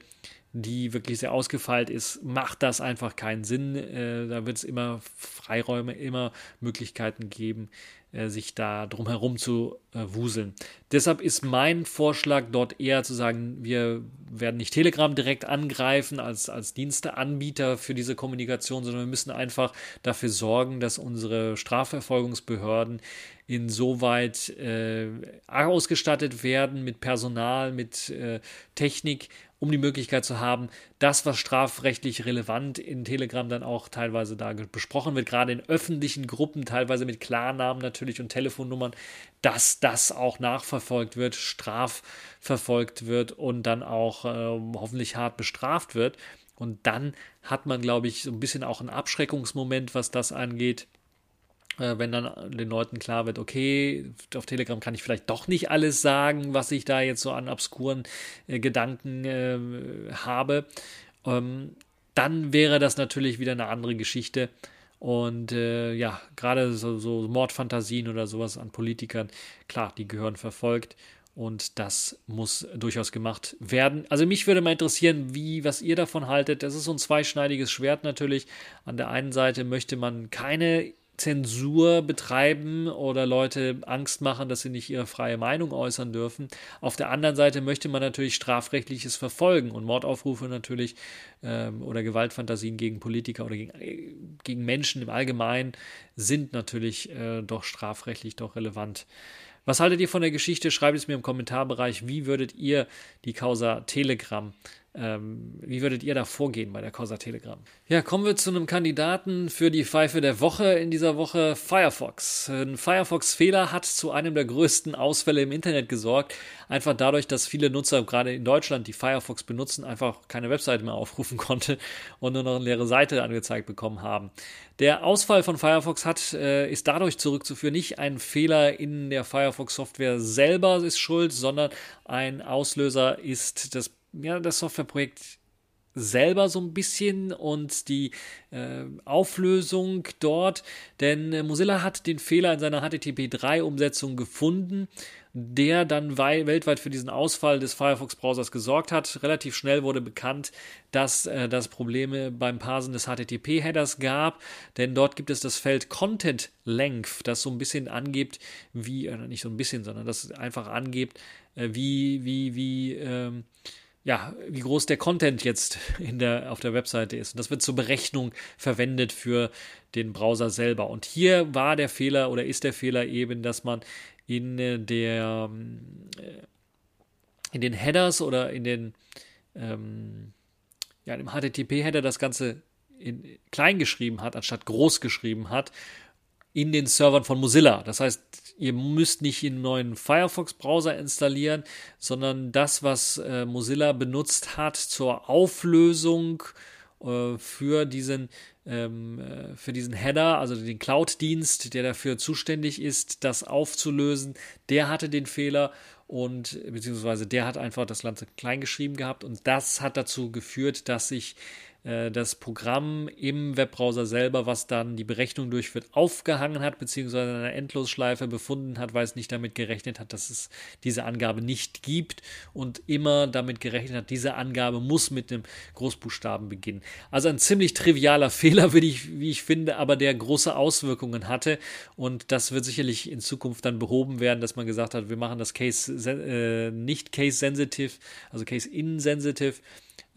die wirklich sehr ausgefeilt ist, macht das einfach keinen Sinn. Äh, da wird es immer Freiräume, immer Möglichkeiten geben, äh, sich da drum herum zu äh, wuseln. Deshalb ist mein Vorschlag dort eher zu sagen, wir werden nicht Telegram direkt angreifen als, als Diensteanbieter für diese Kommunikation, sondern wir müssen einfach dafür sorgen, dass unsere Strafverfolgungsbehörden insoweit äh, ausgestattet werden mit Personal, mit äh, Technik, um die Möglichkeit zu haben, das, was strafrechtlich relevant in Telegram dann auch teilweise da besprochen wird, gerade in öffentlichen Gruppen, teilweise mit Klarnamen natürlich und Telefonnummern, dass das auch nachverfolgt wird, strafverfolgt wird und dann auch äh, hoffentlich hart bestraft wird. Und dann hat man, glaube ich, so ein bisschen auch einen Abschreckungsmoment, was das angeht wenn dann den Leuten klar wird, okay, auf Telegram kann ich vielleicht doch nicht alles sagen, was ich da jetzt so an obskuren äh, Gedanken äh, habe, ähm, dann wäre das natürlich wieder eine andere Geschichte. Und äh, ja, gerade so, so Mordfantasien oder sowas an Politikern, klar, die gehören verfolgt. Und das muss durchaus gemacht werden. Also mich würde mal interessieren, wie, was ihr davon haltet. Das ist so ein zweischneidiges Schwert natürlich. An der einen Seite möchte man keine Zensur betreiben oder Leute Angst machen, dass sie nicht ihre freie Meinung äußern dürfen. Auf der anderen Seite möchte man natürlich strafrechtliches verfolgen und Mordaufrufe natürlich ähm, oder Gewaltfantasien gegen Politiker oder gegen, äh, gegen Menschen im Allgemeinen sind natürlich äh, doch strafrechtlich doch relevant. Was haltet ihr von der Geschichte? Schreibt es mir im Kommentarbereich. Wie würdet ihr die Causa Telegram ähm, wie würdet ihr da vorgehen bei der Causa Telegram? Ja, kommen wir zu einem Kandidaten für die Pfeife der Woche in dieser Woche, Firefox. Ein Firefox-Fehler hat zu einem der größten Ausfälle im Internet gesorgt. Einfach dadurch, dass viele Nutzer, gerade in Deutschland, die Firefox benutzen, einfach keine Webseite mehr aufrufen konnte und nur noch eine leere Seite angezeigt bekommen haben. Der Ausfall von Firefox hat, äh, ist dadurch zurückzuführen, nicht ein Fehler in der Firefox-Software selber ist schuld, sondern ein Auslöser ist das ja, das Softwareprojekt selber so ein bisschen und die äh, Auflösung dort, denn äh, Mozilla hat den Fehler in seiner HTTP 3 Umsetzung gefunden der dann weltweit für diesen Ausfall des Firefox-Browsers gesorgt hat. Relativ schnell wurde bekannt, dass äh, das Probleme beim Parsen des HTTP-Headers gab, denn dort gibt es das Feld Content Length, das so ein bisschen angibt, wie, äh, nicht so ein bisschen, sondern das einfach angibt, äh, wie, wie, wie, ähm, ja, wie groß der Content jetzt in der, auf der Webseite ist. Und das wird zur Berechnung verwendet für den Browser selber. Und hier war der Fehler oder ist der Fehler eben, dass man in äh, der äh, in den Headers oder in den ähm, ja, im HTTP-Header das Ganze in klein geschrieben hat, anstatt groß geschrieben hat, in den Servern von Mozilla. Das heißt, ihr müsst nicht einen neuen Firefox-Browser installieren, sondern das, was äh, Mozilla benutzt hat zur Auflösung äh, für diesen ähm, äh, für diesen Header, also den Cloud-Dienst, der dafür zuständig ist, das aufzulösen, der hatte den Fehler und beziehungsweise der hat einfach das Ganze klein geschrieben gehabt und das hat dazu geführt, dass sich das Programm im Webbrowser selber, was dann die Berechnung durchführt, aufgehangen hat, beziehungsweise in einer Endlosschleife befunden hat, weil es nicht damit gerechnet hat, dass es diese Angabe nicht gibt und immer damit gerechnet hat, diese Angabe muss mit dem Großbuchstaben beginnen. Also ein ziemlich trivialer Fehler, wie ich, wie ich finde, aber der große Auswirkungen hatte und das wird sicherlich in Zukunft dann behoben werden, dass man gesagt hat, wir machen das Case äh, nicht case sensitive, also case insensitive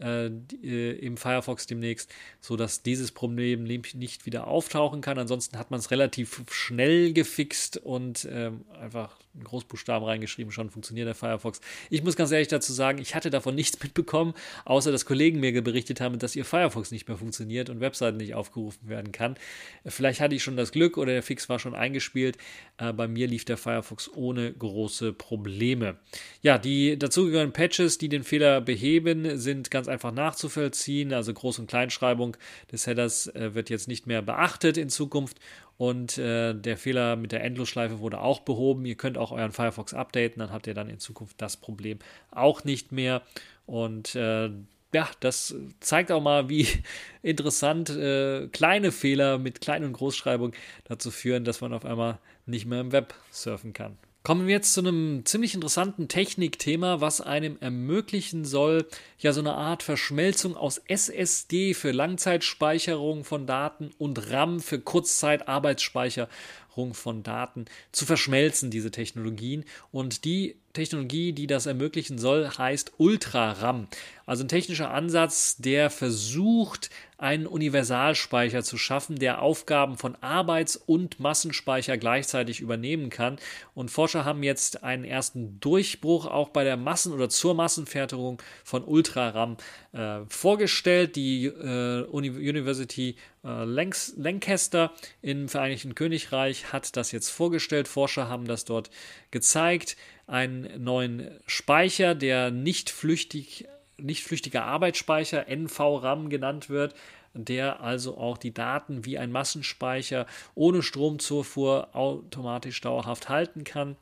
äh, äh, im Firefox demnächst, sodass dieses Problem nicht wieder auftauchen kann. Ansonsten hat man es relativ schnell gefixt und ähm, einfach Großbuchstaben reingeschrieben, schon funktioniert der Firefox. Ich muss ganz ehrlich dazu sagen, ich hatte davon nichts mitbekommen, außer dass Kollegen mir berichtet haben, dass ihr Firefox nicht mehr funktioniert und Webseiten nicht aufgerufen werden kann. Vielleicht hatte ich schon das Glück oder der Fix war schon eingespielt. Äh, bei mir lief der Firefox ohne große Probleme. Ja, die dazugehörigen Patches, die den Fehler beheben, sind ganz einfach nachzuvollziehen. Also Groß- und Kleinschreibung des Headers äh, wird jetzt nicht mehr beachtet in Zukunft und äh, der Fehler mit der Endlosschleife wurde auch behoben. Ihr könnt auch euren Firefox updaten, dann habt ihr dann in Zukunft das Problem auch nicht mehr. Und äh, ja, das zeigt auch mal, wie interessant äh, kleine Fehler mit Klein- und Großschreibung dazu führen, dass man auf einmal nicht mehr im Web surfen kann. Kommen wir jetzt zu einem ziemlich interessanten Technikthema, was einem ermöglichen soll, ja so eine Art Verschmelzung aus SSD für Langzeitspeicherung von Daten und RAM für Kurzzeitarbeitsspeicherung von Daten zu verschmelzen, diese Technologien. Und die Technologie, die das ermöglichen soll, heißt Ultra-RAM. Also ein technischer Ansatz, der versucht, einen Universalspeicher zu schaffen, der Aufgaben von Arbeits- und Massenspeicher gleichzeitig übernehmen kann. Und Forscher haben jetzt einen ersten Durchbruch auch bei der Massen- oder zur Massenfertigung von Ultra-RAM äh, vorgestellt. Die äh, University äh, Lancaster im Vereinigten Königreich hat das jetzt vorgestellt. Forscher haben das dort gezeigt einen neuen Speicher, der nicht flüchtig, nicht flüchtiger Arbeitsspeicher, NVRAM genannt wird, der also auch die Daten wie ein Massenspeicher ohne Stromzufuhr automatisch dauerhaft halten kann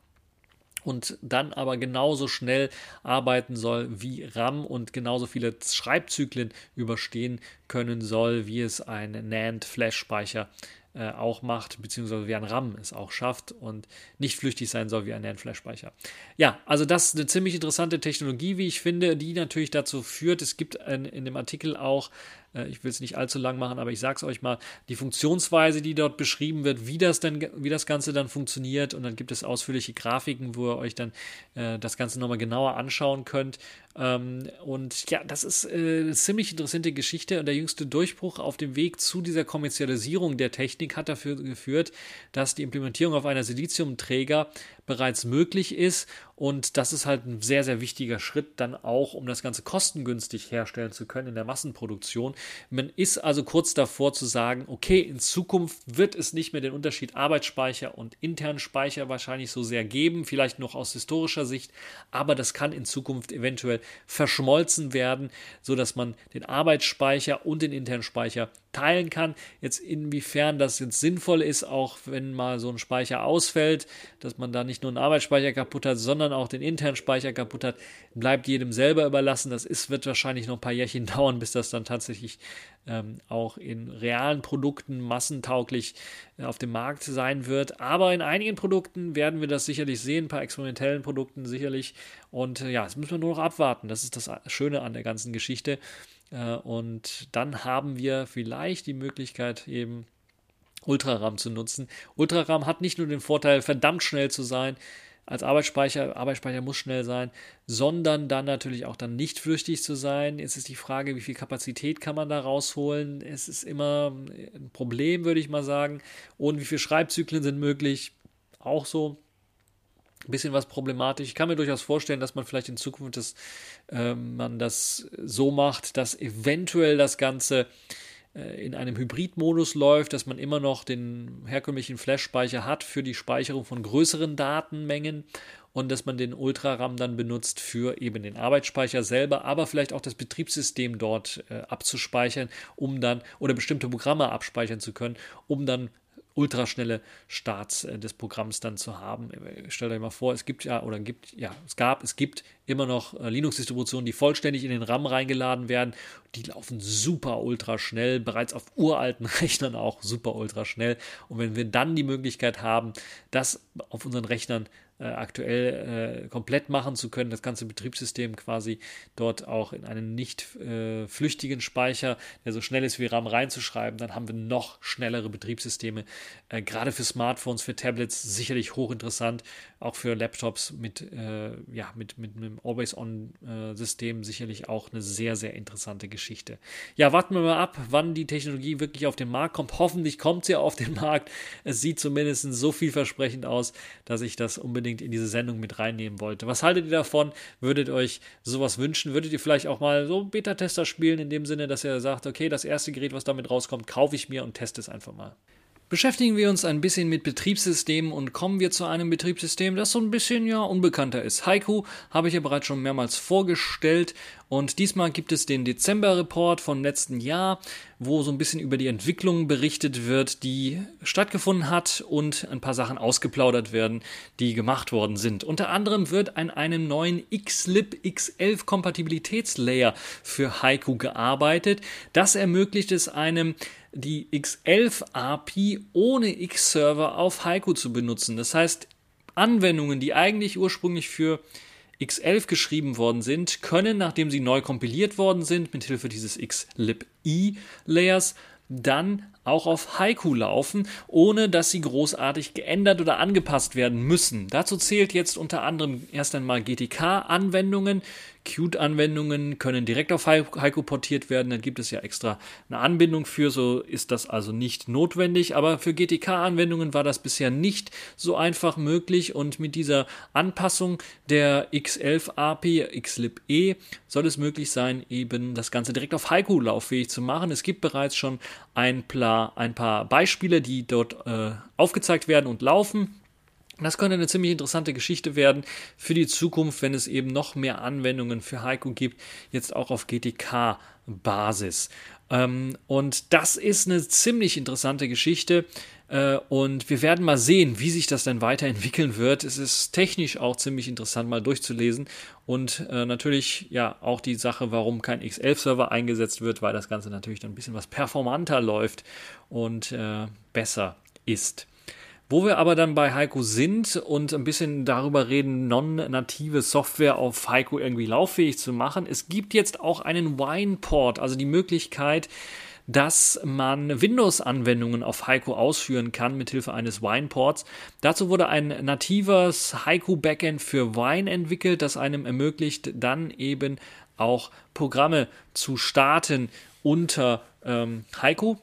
und dann aber genauso schnell arbeiten soll wie RAM und genauso viele Schreibzyklen überstehen können soll, wie es ein NAND-Flash-Speicher äh, auch macht, beziehungsweise wie ein RAM es auch schafft und nicht flüchtig sein soll wie ein NAND-Flash-Speicher. Ja, also das ist eine ziemlich interessante Technologie, wie ich finde, die natürlich dazu führt, es gibt in, in dem Artikel auch ich will es nicht allzu lang machen, aber ich sage es euch mal, die Funktionsweise, die dort beschrieben wird, wie das, dann, wie das Ganze dann funktioniert. Und dann gibt es ausführliche Grafiken, wo ihr euch dann äh, das Ganze nochmal genauer anschauen könnt. Ähm, und ja, das ist äh, eine ziemlich interessante Geschichte. Und der jüngste Durchbruch auf dem Weg zu dieser Kommerzialisierung der Technik hat dafür geführt, dass die Implementierung auf einer Siliziumträger bereits möglich ist. Und das ist halt ein sehr, sehr wichtiger Schritt dann auch, um das Ganze kostengünstig herstellen zu können in der Massenproduktion. Man ist also kurz davor zu sagen, okay, in Zukunft wird es nicht mehr den Unterschied Arbeitsspeicher und internen Speicher wahrscheinlich so sehr geben, vielleicht noch aus historischer Sicht, aber das kann in Zukunft eventuell verschmolzen werden, sodass man den Arbeitsspeicher und den internen Speicher teilen kann. Jetzt inwiefern das jetzt sinnvoll ist, auch wenn mal so ein Speicher ausfällt, dass man da nicht nur einen Arbeitsspeicher kaputt hat, sondern auch den internen Speicher kaputt hat, bleibt jedem selber überlassen. Das ist, wird wahrscheinlich noch ein paar Jährchen dauern, bis das dann tatsächlich ähm, auch in realen Produkten massentauglich äh, auf dem Markt sein wird. Aber in einigen Produkten werden wir das sicherlich sehen, ein paar experimentellen Produkten sicherlich. Und äh, ja, das müssen wir nur noch abwarten. Das ist das Schöne an der ganzen Geschichte. Äh, und dann haben wir vielleicht die Möglichkeit eben Ultraram zu nutzen. Ultraram hat nicht nur den Vorteil, verdammt schnell zu sein, als Arbeitsspeicher, Arbeitsspeicher muss schnell sein, sondern dann natürlich auch dann nicht flüchtig zu sein. Jetzt ist die Frage, wie viel Kapazität kann man da rausholen? Es ist immer ein Problem, würde ich mal sagen. Und wie viele Schreibzyklen sind möglich? Auch so bisschen was problematisch. Ich kann mir durchaus vorstellen, dass man vielleicht in Zukunft das, äh, man das so macht, dass eventuell das Ganze äh, in einem Hybridmodus läuft, dass man immer noch den herkömmlichen Flash-Speicher hat für die Speicherung von größeren Datenmengen und dass man den Ultra-RAM dann benutzt für eben den Arbeitsspeicher selber, aber vielleicht auch das Betriebssystem dort äh, abzuspeichern, um dann oder bestimmte Programme abspeichern zu können, um dann ultraschnelle Starts äh, des Programms dann zu haben. Stellt euch mal vor, es gibt ja oder gibt ja, es gab, es gibt immer noch äh, Linux-Distributionen, die vollständig in den RAM reingeladen werden. Die laufen super ultra schnell, bereits auf uralten Rechnern auch super ultra schnell. Und wenn wir dann die Möglichkeit haben, das auf unseren Rechnern äh, aktuell äh, komplett machen zu können, das ganze Betriebssystem quasi dort auch in einen nicht äh, flüchtigen Speicher, der so schnell ist wie RAM reinzuschreiben, dann haben wir noch schnellere Betriebssysteme. Äh, gerade für Smartphones, für Tablets sicherlich hochinteressant, auch für Laptops mit, äh, ja, mit, mit einem Always-On-System sicherlich auch eine sehr, sehr interessante Geschichte. Ja, warten wir mal ab, wann die Technologie wirklich auf den Markt kommt. Hoffentlich kommt sie auf den Markt. Es sieht zumindest so vielversprechend aus, dass ich das unbedingt unbedingt in diese Sendung mit reinnehmen wollte. Was haltet ihr davon? Würdet ihr euch sowas wünschen? Würdet ihr vielleicht auch mal so Beta-Tester spielen, in dem Sinne, dass ihr sagt, okay, das erste Gerät, was damit rauskommt, kaufe ich mir und teste es einfach mal? Beschäftigen wir uns ein bisschen mit Betriebssystemen und kommen wir zu einem Betriebssystem, das so ein bisschen ja unbekannter ist. Haiku habe ich ja bereits schon mehrmals vorgestellt und diesmal gibt es den Dezember-Report vom letzten Jahr, wo so ein bisschen über die Entwicklung berichtet wird, die stattgefunden hat und ein paar Sachen ausgeplaudert werden, die gemacht worden sind. Unter anderem wird an einem neuen XLib X11 Kompatibilitätslayer für Haiku gearbeitet. Das ermöglicht es einem die X11 API ohne X-Server auf Haiku zu benutzen. Das heißt, Anwendungen, die eigentlich ursprünglich für X11 geschrieben worden sind, können, nachdem sie neu kompiliert worden sind, mithilfe dieses XLibE-Layers, dann auch auf Haiku laufen, ohne dass sie großartig geändert oder angepasst werden müssen. Dazu zählt jetzt unter anderem erst einmal GTK-Anwendungen, Qt-Anwendungen können direkt auf Haiku portiert werden. Da gibt es ja extra eine Anbindung für, so ist das also nicht notwendig. Aber für GTK-Anwendungen war das bisher nicht so einfach möglich und mit dieser Anpassung der X11 API, XLibE, soll es möglich sein, eben das Ganze direkt auf Haiku lauffähig zu machen. Es gibt bereits schon ein paar, ein paar Beispiele, die dort äh, aufgezeigt werden und laufen. Das könnte eine ziemlich interessante Geschichte werden für die Zukunft, wenn es eben noch mehr Anwendungen für Haiku gibt, jetzt auch auf GTK-Basis. Ähm, und das ist eine ziemlich interessante Geschichte. Äh, und wir werden mal sehen, wie sich das dann weiterentwickeln wird. Es ist technisch auch ziemlich interessant, mal durchzulesen. Und äh, natürlich, ja, auch die Sache, warum kein X11-Server eingesetzt wird, weil das Ganze natürlich dann ein bisschen was performanter läuft und äh, besser ist. Wo wir aber dann bei Heiko sind und ein bisschen darüber reden, non-native Software auf Heiko irgendwie lauffähig zu machen, es gibt jetzt auch einen Wine-Port, also die Möglichkeit, dass man Windows-Anwendungen auf Heiko ausführen kann mit Hilfe eines Wine-Ports. Dazu wurde ein natives Heiko-Backend für Wine entwickelt, das einem ermöglicht, dann eben auch Programme zu starten unter ähm, Heiko.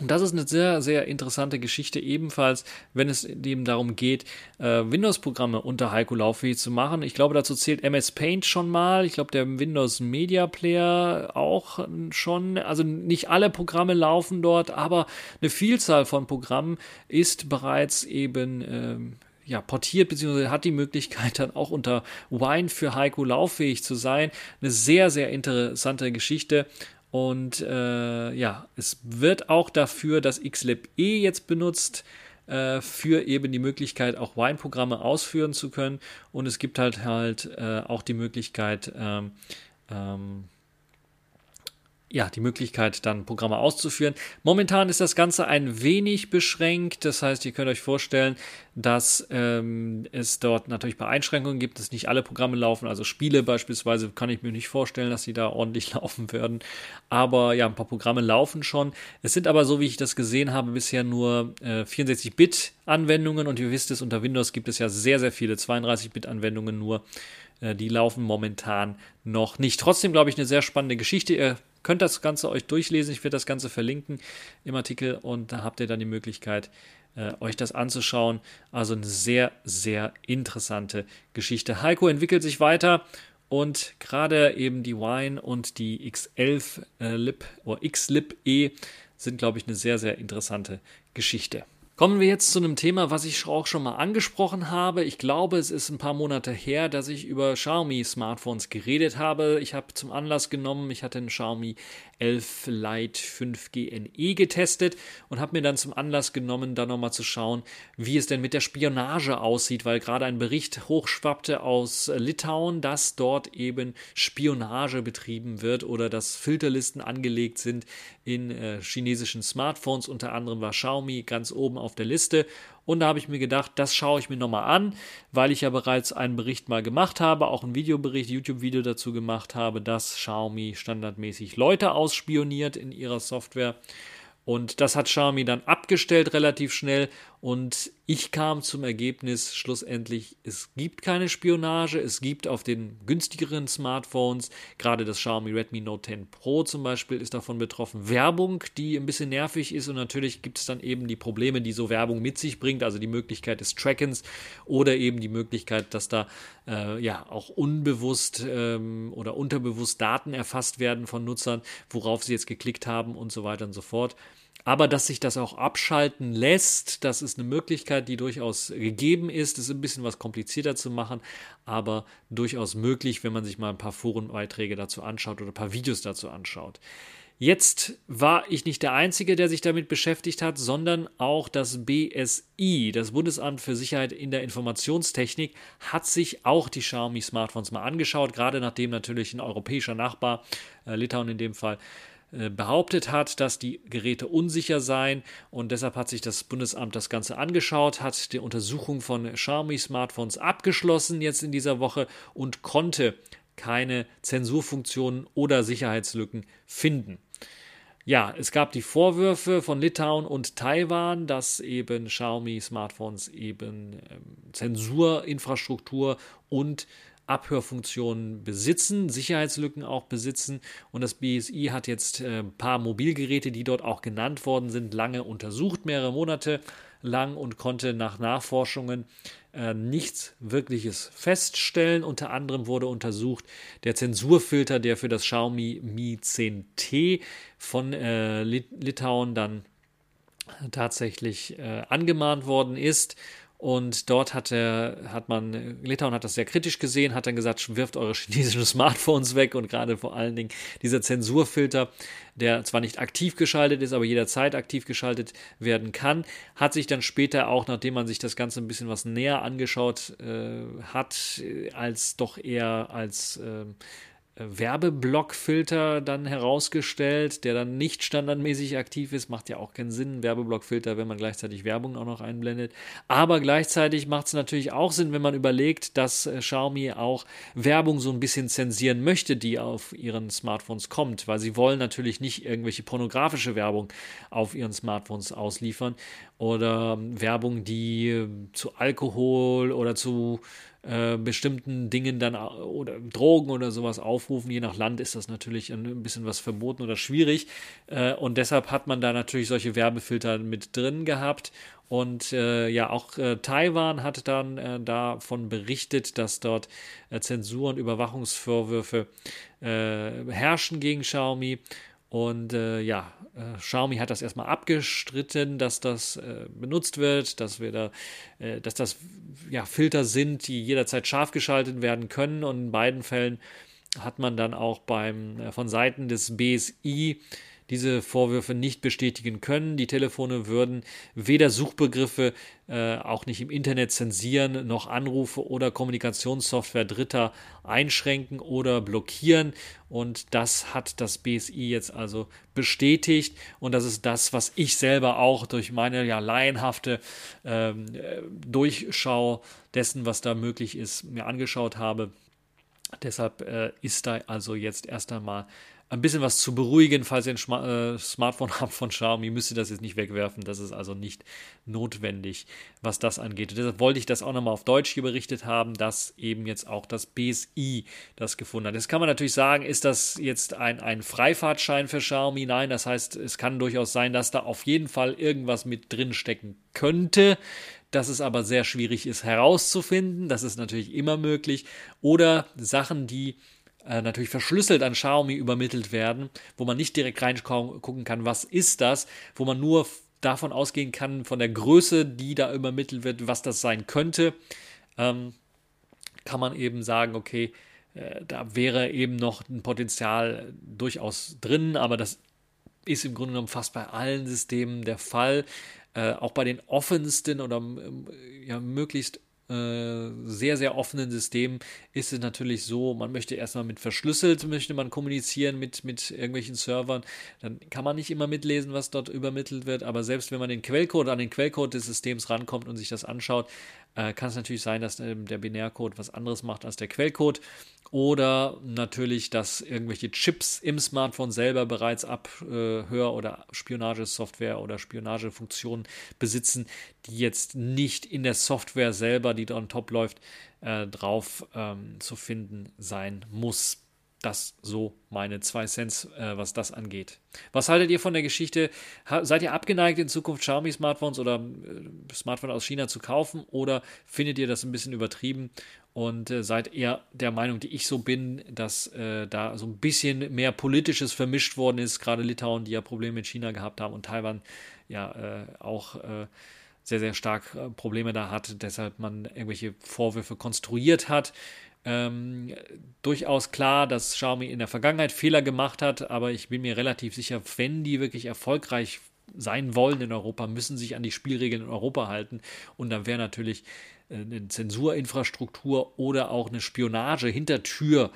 Und das ist eine sehr, sehr interessante Geschichte, ebenfalls, wenn es eben darum geht, äh, Windows-Programme unter Heiko lauffähig zu machen. Ich glaube, dazu zählt MS Paint schon mal. Ich glaube, der Windows Media Player auch schon. Also nicht alle Programme laufen dort, aber eine Vielzahl von Programmen ist bereits eben. Ähm, ja, portiert bzw. hat die Möglichkeit dann auch unter Wine für Heiko lauffähig zu sein. Eine sehr, sehr interessante Geschichte Und äh, ja, es wird auch dafür das XLab E jetzt benutzt äh, für eben die Möglichkeit, auch Wine-Programme ausführen zu können. Und es gibt halt halt äh, auch die Möglichkeit, ähm, ähm, ja, die Möglichkeit, dann Programme auszuführen. Momentan ist das Ganze ein wenig beschränkt. Das heißt, ihr könnt euch vorstellen, dass ähm, es dort natürlich bei Einschränkungen gibt, dass nicht alle Programme laufen. Also Spiele beispielsweise kann ich mir nicht vorstellen, dass sie da ordentlich laufen würden. Aber ja, ein paar Programme laufen schon. Es sind aber, so wie ich das gesehen habe, bisher nur äh, 64-Bit-Anwendungen. Und ihr wisst es, unter Windows gibt es ja sehr, sehr viele 32-Bit-Anwendungen nur. Äh, die laufen momentan noch nicht. Trotzdem, glaube ich, eine sehr spannende Geschichte. Ihr könnt das Ganze euch durchlesen. Ich werde das Ganze verlinken im Artikel und da habt ihr dann die Möglichkeit, äh, euch das anzuschauen. Also eine sehr, sehr interessante Geschichte. Heiko entwickelt sich weiter und gerade eben die Wine und die X11 äh, Lip oder X-Lip E sind, glaube ich, eine sehr, sehr interessante Geschichte. Kommen wir jetzt zu einem Thema, was ich auch schon mal angesprochen habe. Ich glaube, es ist ein paar Monate her, dass ich über Xiaomi Smartphones geredet habe. Ich habe zum Anlass genommen, ich hatte einen Xiaomi 11 Lite 5G NE getestet und habe mir dann zum Anlass genommen, da nochmal zu schauen, wie es denn mit der Spionage aussieht, weil gerade ein Bericht hochschwappte aus Litauen, dass dort eben Spionage betrieben wird oder dass Filterlisten angelegt sind in äh, chinesischen Smartphones. Unter anderem war Xiaomi ganz oben auf der Liste. Und da habe ich mir gedacht, das schaue ich mir nochmal an, weil ich ja bereits einen Bericht mal gemacht habe, auch ein Videobericht, YouTube-Video dazu gemacht habe, dass Xiaomi standardmäßig Leute ausspioniert in ihrer Software. Und das hat Xiaomi dann abgestellt relativ schnell und ich kam zum Ergebnis schlussendlich, es gibt keine Spionage, es gibt auf den günstigeren Smartphones, gerade das Xiaomi Redmi Note 10 Pro zum Beispiel ist davon betroffen, Werbung, die ein bisschen nervig ist und natürlich gibt es dann eben die Probleme, die so Werbung mit sich bringt, also die Möglichkeit des Trackens oder eben die Möglichkeit, dass da äh, ja auch unbewusst ähm, oder unterbewusst Daten erfasst werden von Nutzern, worauf sie jetzt geklickt haben und so weiter und so fort. Aber dass sich das auch abschalten lässt, das ist eine Möglichkeit, die durchaus gegeben ist. Es ist ein bisschen was komplizierter zu machen, aber durchaus möglich, wenn man sich mal ein paar Forenbeiträge dazu anschaut oder ein paar Videos dazu anschaut. Jetzt war ich nicht der Einzige, der sich damit beschäftigt hat, sondern auch das BSI, das Bundesamt für Sicherheit in der Informationstechnik, hat sich auch die Xiaomi Smartphones mal angeschaut, gerade nachdem natürlich ein europäischer Nachbar, äh, Litauen in dem Fall, behauptet hat, dass die Geräte unsicher seien und deshalb hat sich das Bundesamt das Ganze angeschaut, hat die Untersuchung von Xiaomi Smartphones abgeschlossen jetzt in dieser Woche und konnte keine Zensurfunktionen oder Sicherheitslücken finden. Ja, es gab die Vorwürfe von Litauen und Taiwan, dass eben Xiaomi Smartphones eben ähm, Zensurinfrastruktur und Abhörfunktionen besitzen, Sicherheitslücken auch besitzen. Und das BSI hat jetzt äh, ein paar Mobilgeräte, die dort auch genannt worden sind, lange untersucht, mehrere Monate lang und konnte nach Nachforschungen äh, nichts Wirkliches feststellen. Unter anderem wurde untersucht der Zensurfilter, der für das Xiaomi Mi 10T von äh, Litauen dann tatsächlich äh, angemahnt worden ist. Und dort hat, er, hat man, Litauen hat das sehr kritisch gesehen, hat dann gesagt, wirft eure chinesischen Smartphones weg. Und gerade vor allen Dingen dieser Zensurfilter, der zwar nicht aktiv geschaltet ist, aber jederzeit aktiv geschaltet werden kann, hat sich dann später auch, nachdem man sich das Ganze ein bisschen was näher angeschaut äh, hat, als doch eher als äh, Werbeblockfilter dann herausgestellt, der dann nicht standardmäßig aktiv ist. Macht ja auch keinen Sinn, Werbeblockfilter, wenn man gleichzeitig Werbung auch noch einblendet. Aber gleichzeitig macht es natürlich auch Sinn, wenn man überlegt, dass äh, Xiaomi auch Werbung so ein bisschen zensieren möchte, die auf ihren Smartphones kommt, weil sie wollen natürlich nicht irgendwelche pornografische Werbung auf ihren Smartphones ausliefern oder ähm, Werbung, die äh, zu Alkohol oder zu äh, bestimmten Dingen dann oder Drogen oder sowas aufrufen. Je nach Land ist das natürlich ein bisschen was verboten oder schwierig. Äh, und deshalb hat man da natürlich solche Werbefilter mit drin gehabt. Und äh, ja, auch äh, Taiwan hat dann äh, davon berichtet, dass dort äh, Zensur und Überwachungsvorwürfe herrschen gegen Xiaomi. Und äh, ja, äh, Xiaomi hat das erstmal abgestritten, dass das äh, benutzt wird, dass wir da, äh, dass das ja Filter sind, die jederzeit scharf geschaltet werden können. Und in beiden Fällen hat man dann auch beim, äh, von Seiten des BSI diese Vorwürfe nicht bestätigen können. Die Telefone würden weder Suchbegriffe äh, auch nicht im Internet zensieren, noch Anrufe oder Kommunikationssoftware Dritter einschränken oder blockieren. Und das hat das BSI jetzt also bestätigt. Und das ist das, was ich selber auch durch meine ja laienhafte ähm, Durchschau dessen, was da möglich ist, mir angeschaut habe. Deshalb äh, ist da also jetzt erst einmal ein bisschen was zu beruhigen, falls ihr ein Schma äh, Smartphone habt von Xiaomi, müsst ihr das jetzt nicht wegwerfen. Das ist also nicht notwendig, was das angeht. Und deshalb wollte ich das auch nochmal auf Deutsch hier berichtet haben, dass eben jetzt auch das BSI das gefunden hat. Jetzt kann man natürlich sagen, ist das jetzt ein, ein Freifahrtschein für Xiaomi? Nein, das heißt, es kann durchaus sein, dass da auf jeden Fall irgendwas mit drin stecken könnte dass es aber sehr schwierig ist herauszufinden. Das ist natürlich immer möglich. Oder Sachen, die äh, natürlich verschlüsselt an Xiaomi übermittelt werden, wo man nicht direkt reingucken kann, was ist das, wo man nur davon ausgehen kann, von der Größe, die da übermittelt wird, was das sein könnte, ähm, kann man eben sagen, okay, äh, da wäre eben noch ein Potenzial durchaus drin, aber das ist im Grunde genommen fast bei allen Systemen der Fall. Äh, auch bei den offensten oder äh, ja, möglichst äh, sehr, sehr offenen Systemen ist es natürlich so, man möchte erstmal mit verschlüsselt, möchte man kommunizieren mit, mit irgendwelchen Servern, dann kann man nicht immer mitlesen, was dort übermittelt wird, aber selbst wenn man den Quellcode an den Quellcode des Systems rankommt und sich das anschaut, äh, kann es natürlich sein, dass äh, der Binärcode was anderes macht als der Quellcode oder natürlich, dass irgendwelche Chips im Smartphone selber bereits Abhör- oder Spionagesoftware oder Spionagefunktionen besitzen, die jetzt nicht in der Software selber, die da on top läuft, äh, drauf ähm, zu finden sein muss. Das so meine zwei Cents, äh, was das angeht. Was haltet ihr von der Geschichte? Ha seid ihr abgeneigt, in Zukunft Xiaomi-Smartphones oder äh, Smartphones aus China zu kaufen? Oder findet ihr das ein bisschen übertrieben und äh, seid eher der Meinung, die ich so bin, dass äh, da so ein bisschen mehr Politisches vermischt worden ist, gerade Litauen, die ja Probleme mit China gehabt haben und Taiwan ja äh, auch äh, sehr, sehr stark Probleme da hat, deshalb man irgendwelche Vorwürfe konstruiert hat. Ähm, durchaus klar, dass Xiaomi in der Vergangenheit Fehler gemacht hat, aber ich bin mir relativ sicher, wenn die wirklich erfolgreich sein wollen in Europa, müssen sich an die Spielregeln in Europa halten. Und dann wäre natürlich eine Zensurinfrastruktur oder auch eine Spionage Hintertür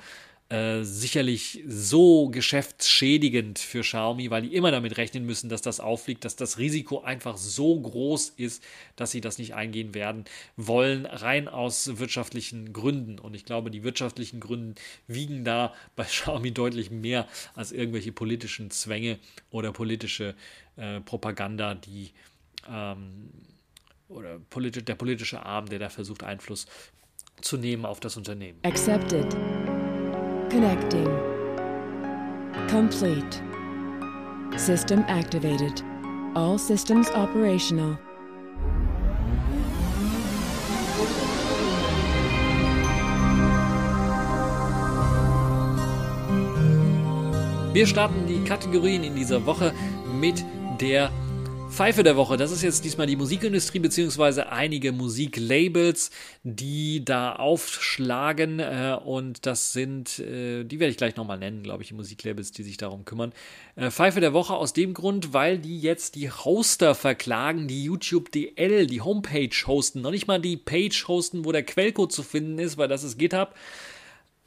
äh, sicherlich so geschäftsschädigend für Xiaomi, weil die immer damit rechnen müssen, dass das auffliegt, dass das Risiko einfach so groß ist, dass sie das nicht eingehen werden wollen, rein aus wirtschaftlichen Gründen. Und ich glaube, die wirtschaftlichen Gründe wiegen da bei Xiaomi deutlich mehr als irgendwelche politischen Zwänge oder politische äh, Propaganda, die ähm, oder politi der politische Arm, der da versucht, Einfluss zu nehmen auf das Unternehmen. Accepted. Connecting. Complete. System activated. All systems operational. Wir starten die Kategorien in dieser Woche mit der Pfeife der Woche, das ist jetzt diesmal die Musikindustrie beziehungsweise einige Musiklabels, die da aufschlagen äh, und das sind, äh, die werde ich gleich nochmal nennen, glaube ich, die Musiklabels, die sich darum kümmern. Äh, Pfeife der Woche aus dem Grund, weil die jetzt die Hoster verklagen, die YouTube DL, die Homepage hosten, noch nicht mal die Page hosten, wo der Quellcode zu finden ist, weil das ist GitHub,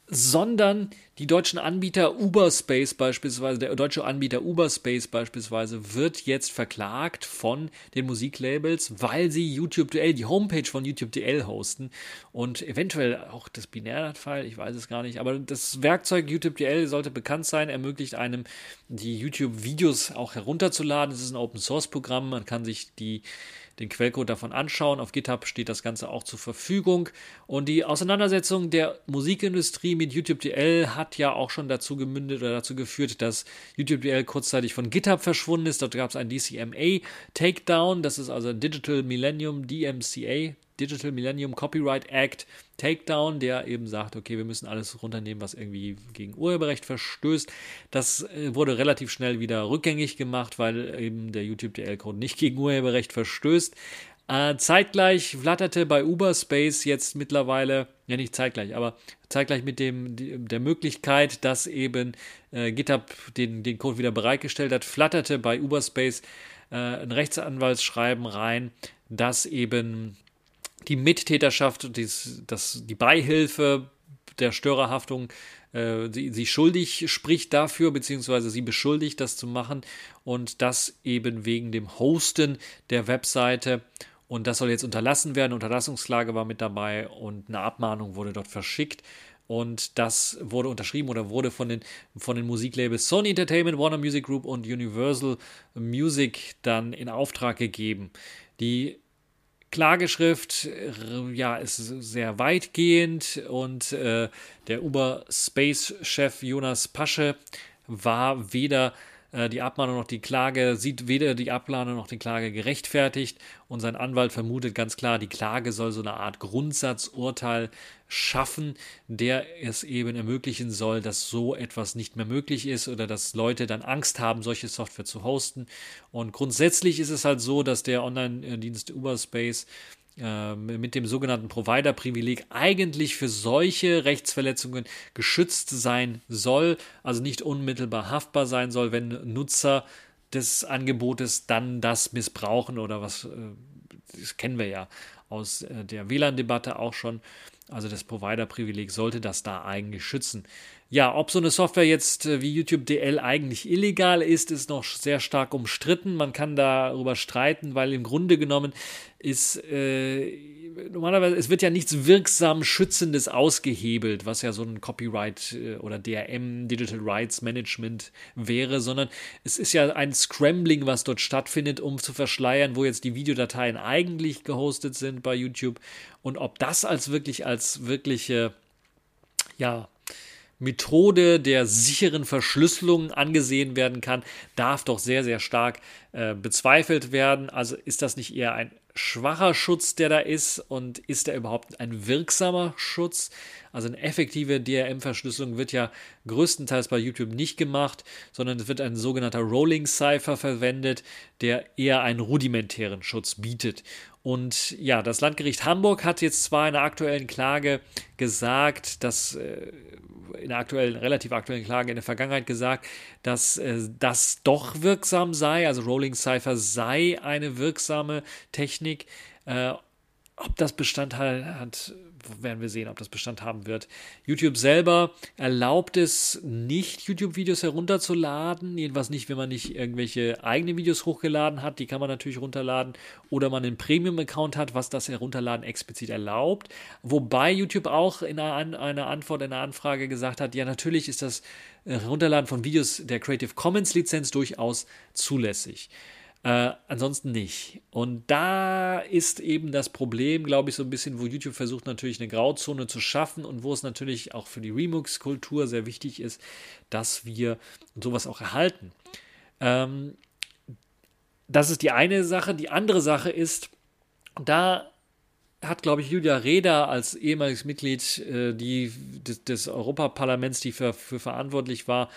sondern die deutschen Anbieter Uberspace beispielsweise, der deutsche Anbieter Uberspace beispielsweise wird jetzt verklagt von den Musiklabels, weil sie YouTube DL, die Homepage von YouTube DL hosten und eventuell auch das Binärdatfile, ich weiß es gar nicht, aber das Werkzeug YouTube DL sollte bekannt sein, ermöglicht einem die YouTube Videos auch herunterzuladen. Es ist ein Open Source Programm, man kann sich die den Quellcode davon anschauen. Auf GitHub steht das Ganze auch zur Verfügung. Und die Auseinandersetzung der Musikindustrie mit YouTube DL hat ja auch schon dazu gemündet oder dazu geführt, dass YouTube DL kurzzeitig von GitHub verschwunden ist. Dort gab es ein DCMA Takedown. Das ist also Digital Millennium DMCA Digital Millennium Copyright Act Takedown, der eben sagt, okay, wir müssen alles runternehmen, was irgendwie gegen Urheberrecht verstößt. Das äh, wurde relativ schnell wieder rückgängig gemacht, weil eben der YouTube DL-Code nicht gegen Urheberrecht verstößt. Äh, zeitgleich flatterte bei Uberspace jetzt mittlerweile, ja nicht zeitgleich, aber zeitgleich mit dem, der Möglichkeit, dass eben äh, GitHub den, den Code wieder bereitgestellt hat, flatterte bei Uberspace äh, ein Rechtsanwaltsschreiben rein, dass eben die Mittäterschaft, dies, das, die Beihilfe der Störerhaftung äh, sie, schuldig spricht dafür, beziehungsweise sie beschuldigt, das zu machen und das eben wegen dem Hosten der Webseite. Und das soll jetzt unterlassen werden. Unterlassungsklage war mit dabei und eine Abmahnung wurde dort verschickt. Und das wurde unterschrieben oder wurde von den, von den Musiklabels Sony Entertainment, Warner Music Group und Universal Music dann in Auftrag gegeben. Die Klageschrift äh, ja, ist sehr weitgehend und äh, der Uber-Space-Chef Jonas Pasche war weder die Abmahnung noch die Klage, sieht weder die Abmahnung noch die Klage gerechtfertigt und sein Anwalt vermutet ganz klar, die Klage soll so eine Art Grundsatzurteil schaffen, der es eben ermöglichen soll, dass so etwas nicht mehr möglich ist oder dass Leute dann Angst haben, solche Software zu hosten. Und grundsätzlich ist es halt so, dass der Online-Dienst Uberspace ähm, mit dem sogenannten Provider-Privileg eigentlich für solche Rechtsverletzungen geschützt sein soll, also nicht unmittelbar haftbar sein soll, wenn Nutzer des Angebotes dann das missbrauchen oder was, äh, das kennen wir ja aus äh, der WLAN-Debatte auch schon. Also das Provider-Privileg sollte das da eigentlich schützen. Ja, ob so eine Software jetzt äh, wie YouTube DL eigentlich illegal ist, ist noch sehr stark umstritten. Man kann darüber streiten, weil im Grunde genommen ist äh, normalerweise, es wird ja nichts wirksam Schützendes ausgehebelt, was ja so ein Copyright äh, oder DRM, Digital Rights Management wäre, sondern es ist ja ein Scrambling, was dort stattfindet, um zu verschleiern, wo jetzt die Videodateien eigentlich gehostet sind bei YouTube und ob das als wirklich als wirkliche ja, Methode der sicheren Verschlüsselung angesehen werden kann, darf doch sehr, sehr stark äh, bezweifelt werden. Also ist das nicht eher ein schwacher Schutz, der da ist und ist er überhaupt ein wirksamer Schutz? Also eine effektive DRM-Verschlüsselung wird ja größtenteils bei YouTube nicht gemacht, sondern es wird ein sogenannter Rolling Cipher verwendet, der eher einen rudimentären Schutz bietet. Und ja, das Landgericht Hamburg hat jetzt zwar in der aktuellen Klage gesagt, dass äh, in der aktuellen, relativ aktuellen Klage in der Vergangenheit gesagt, dass äh, das doch wirksam sei, also Rolling Cipher sei eine wirksame Technik. Äh, ob das Bestand hat, werden wir sehen, ob das Bestand haben wird. YouTube selber erlaubt es nicht, YouTube-Videos herunterzuladen. Jedenfalls nicht, wenn man nicht irgendwelche eigenen Videos hochgeladen hat. Die kann man natürlich runterladen. Oder man einen Premium-Account hat, was das Herunterladen explizit erlaubt. Wobei YouTube auch in einer, Antwort, in einer Anfrage gesagt hat, ja, natürlich ist das Herunterladen von Videos der Creative Commons Lizenz durchaus zulässig. Äh, ansonsten nicht. Und da ist eben das Problem, glaube ich, so ein bisschen, wo YouTube versucht natürlich eine Grauzone zu schaffen und wo es natürlich auch für die Remix-Kultur sehr wichtig ist, dass wir sowas auch erhalten. Ähm, das ist die eine Sache. Die andere Sache ist, da hat, glaube ich, Julia Reda als ehemaliges Mitglied äh, die, des, des Europaparlaments, die für, für verantwortlich war,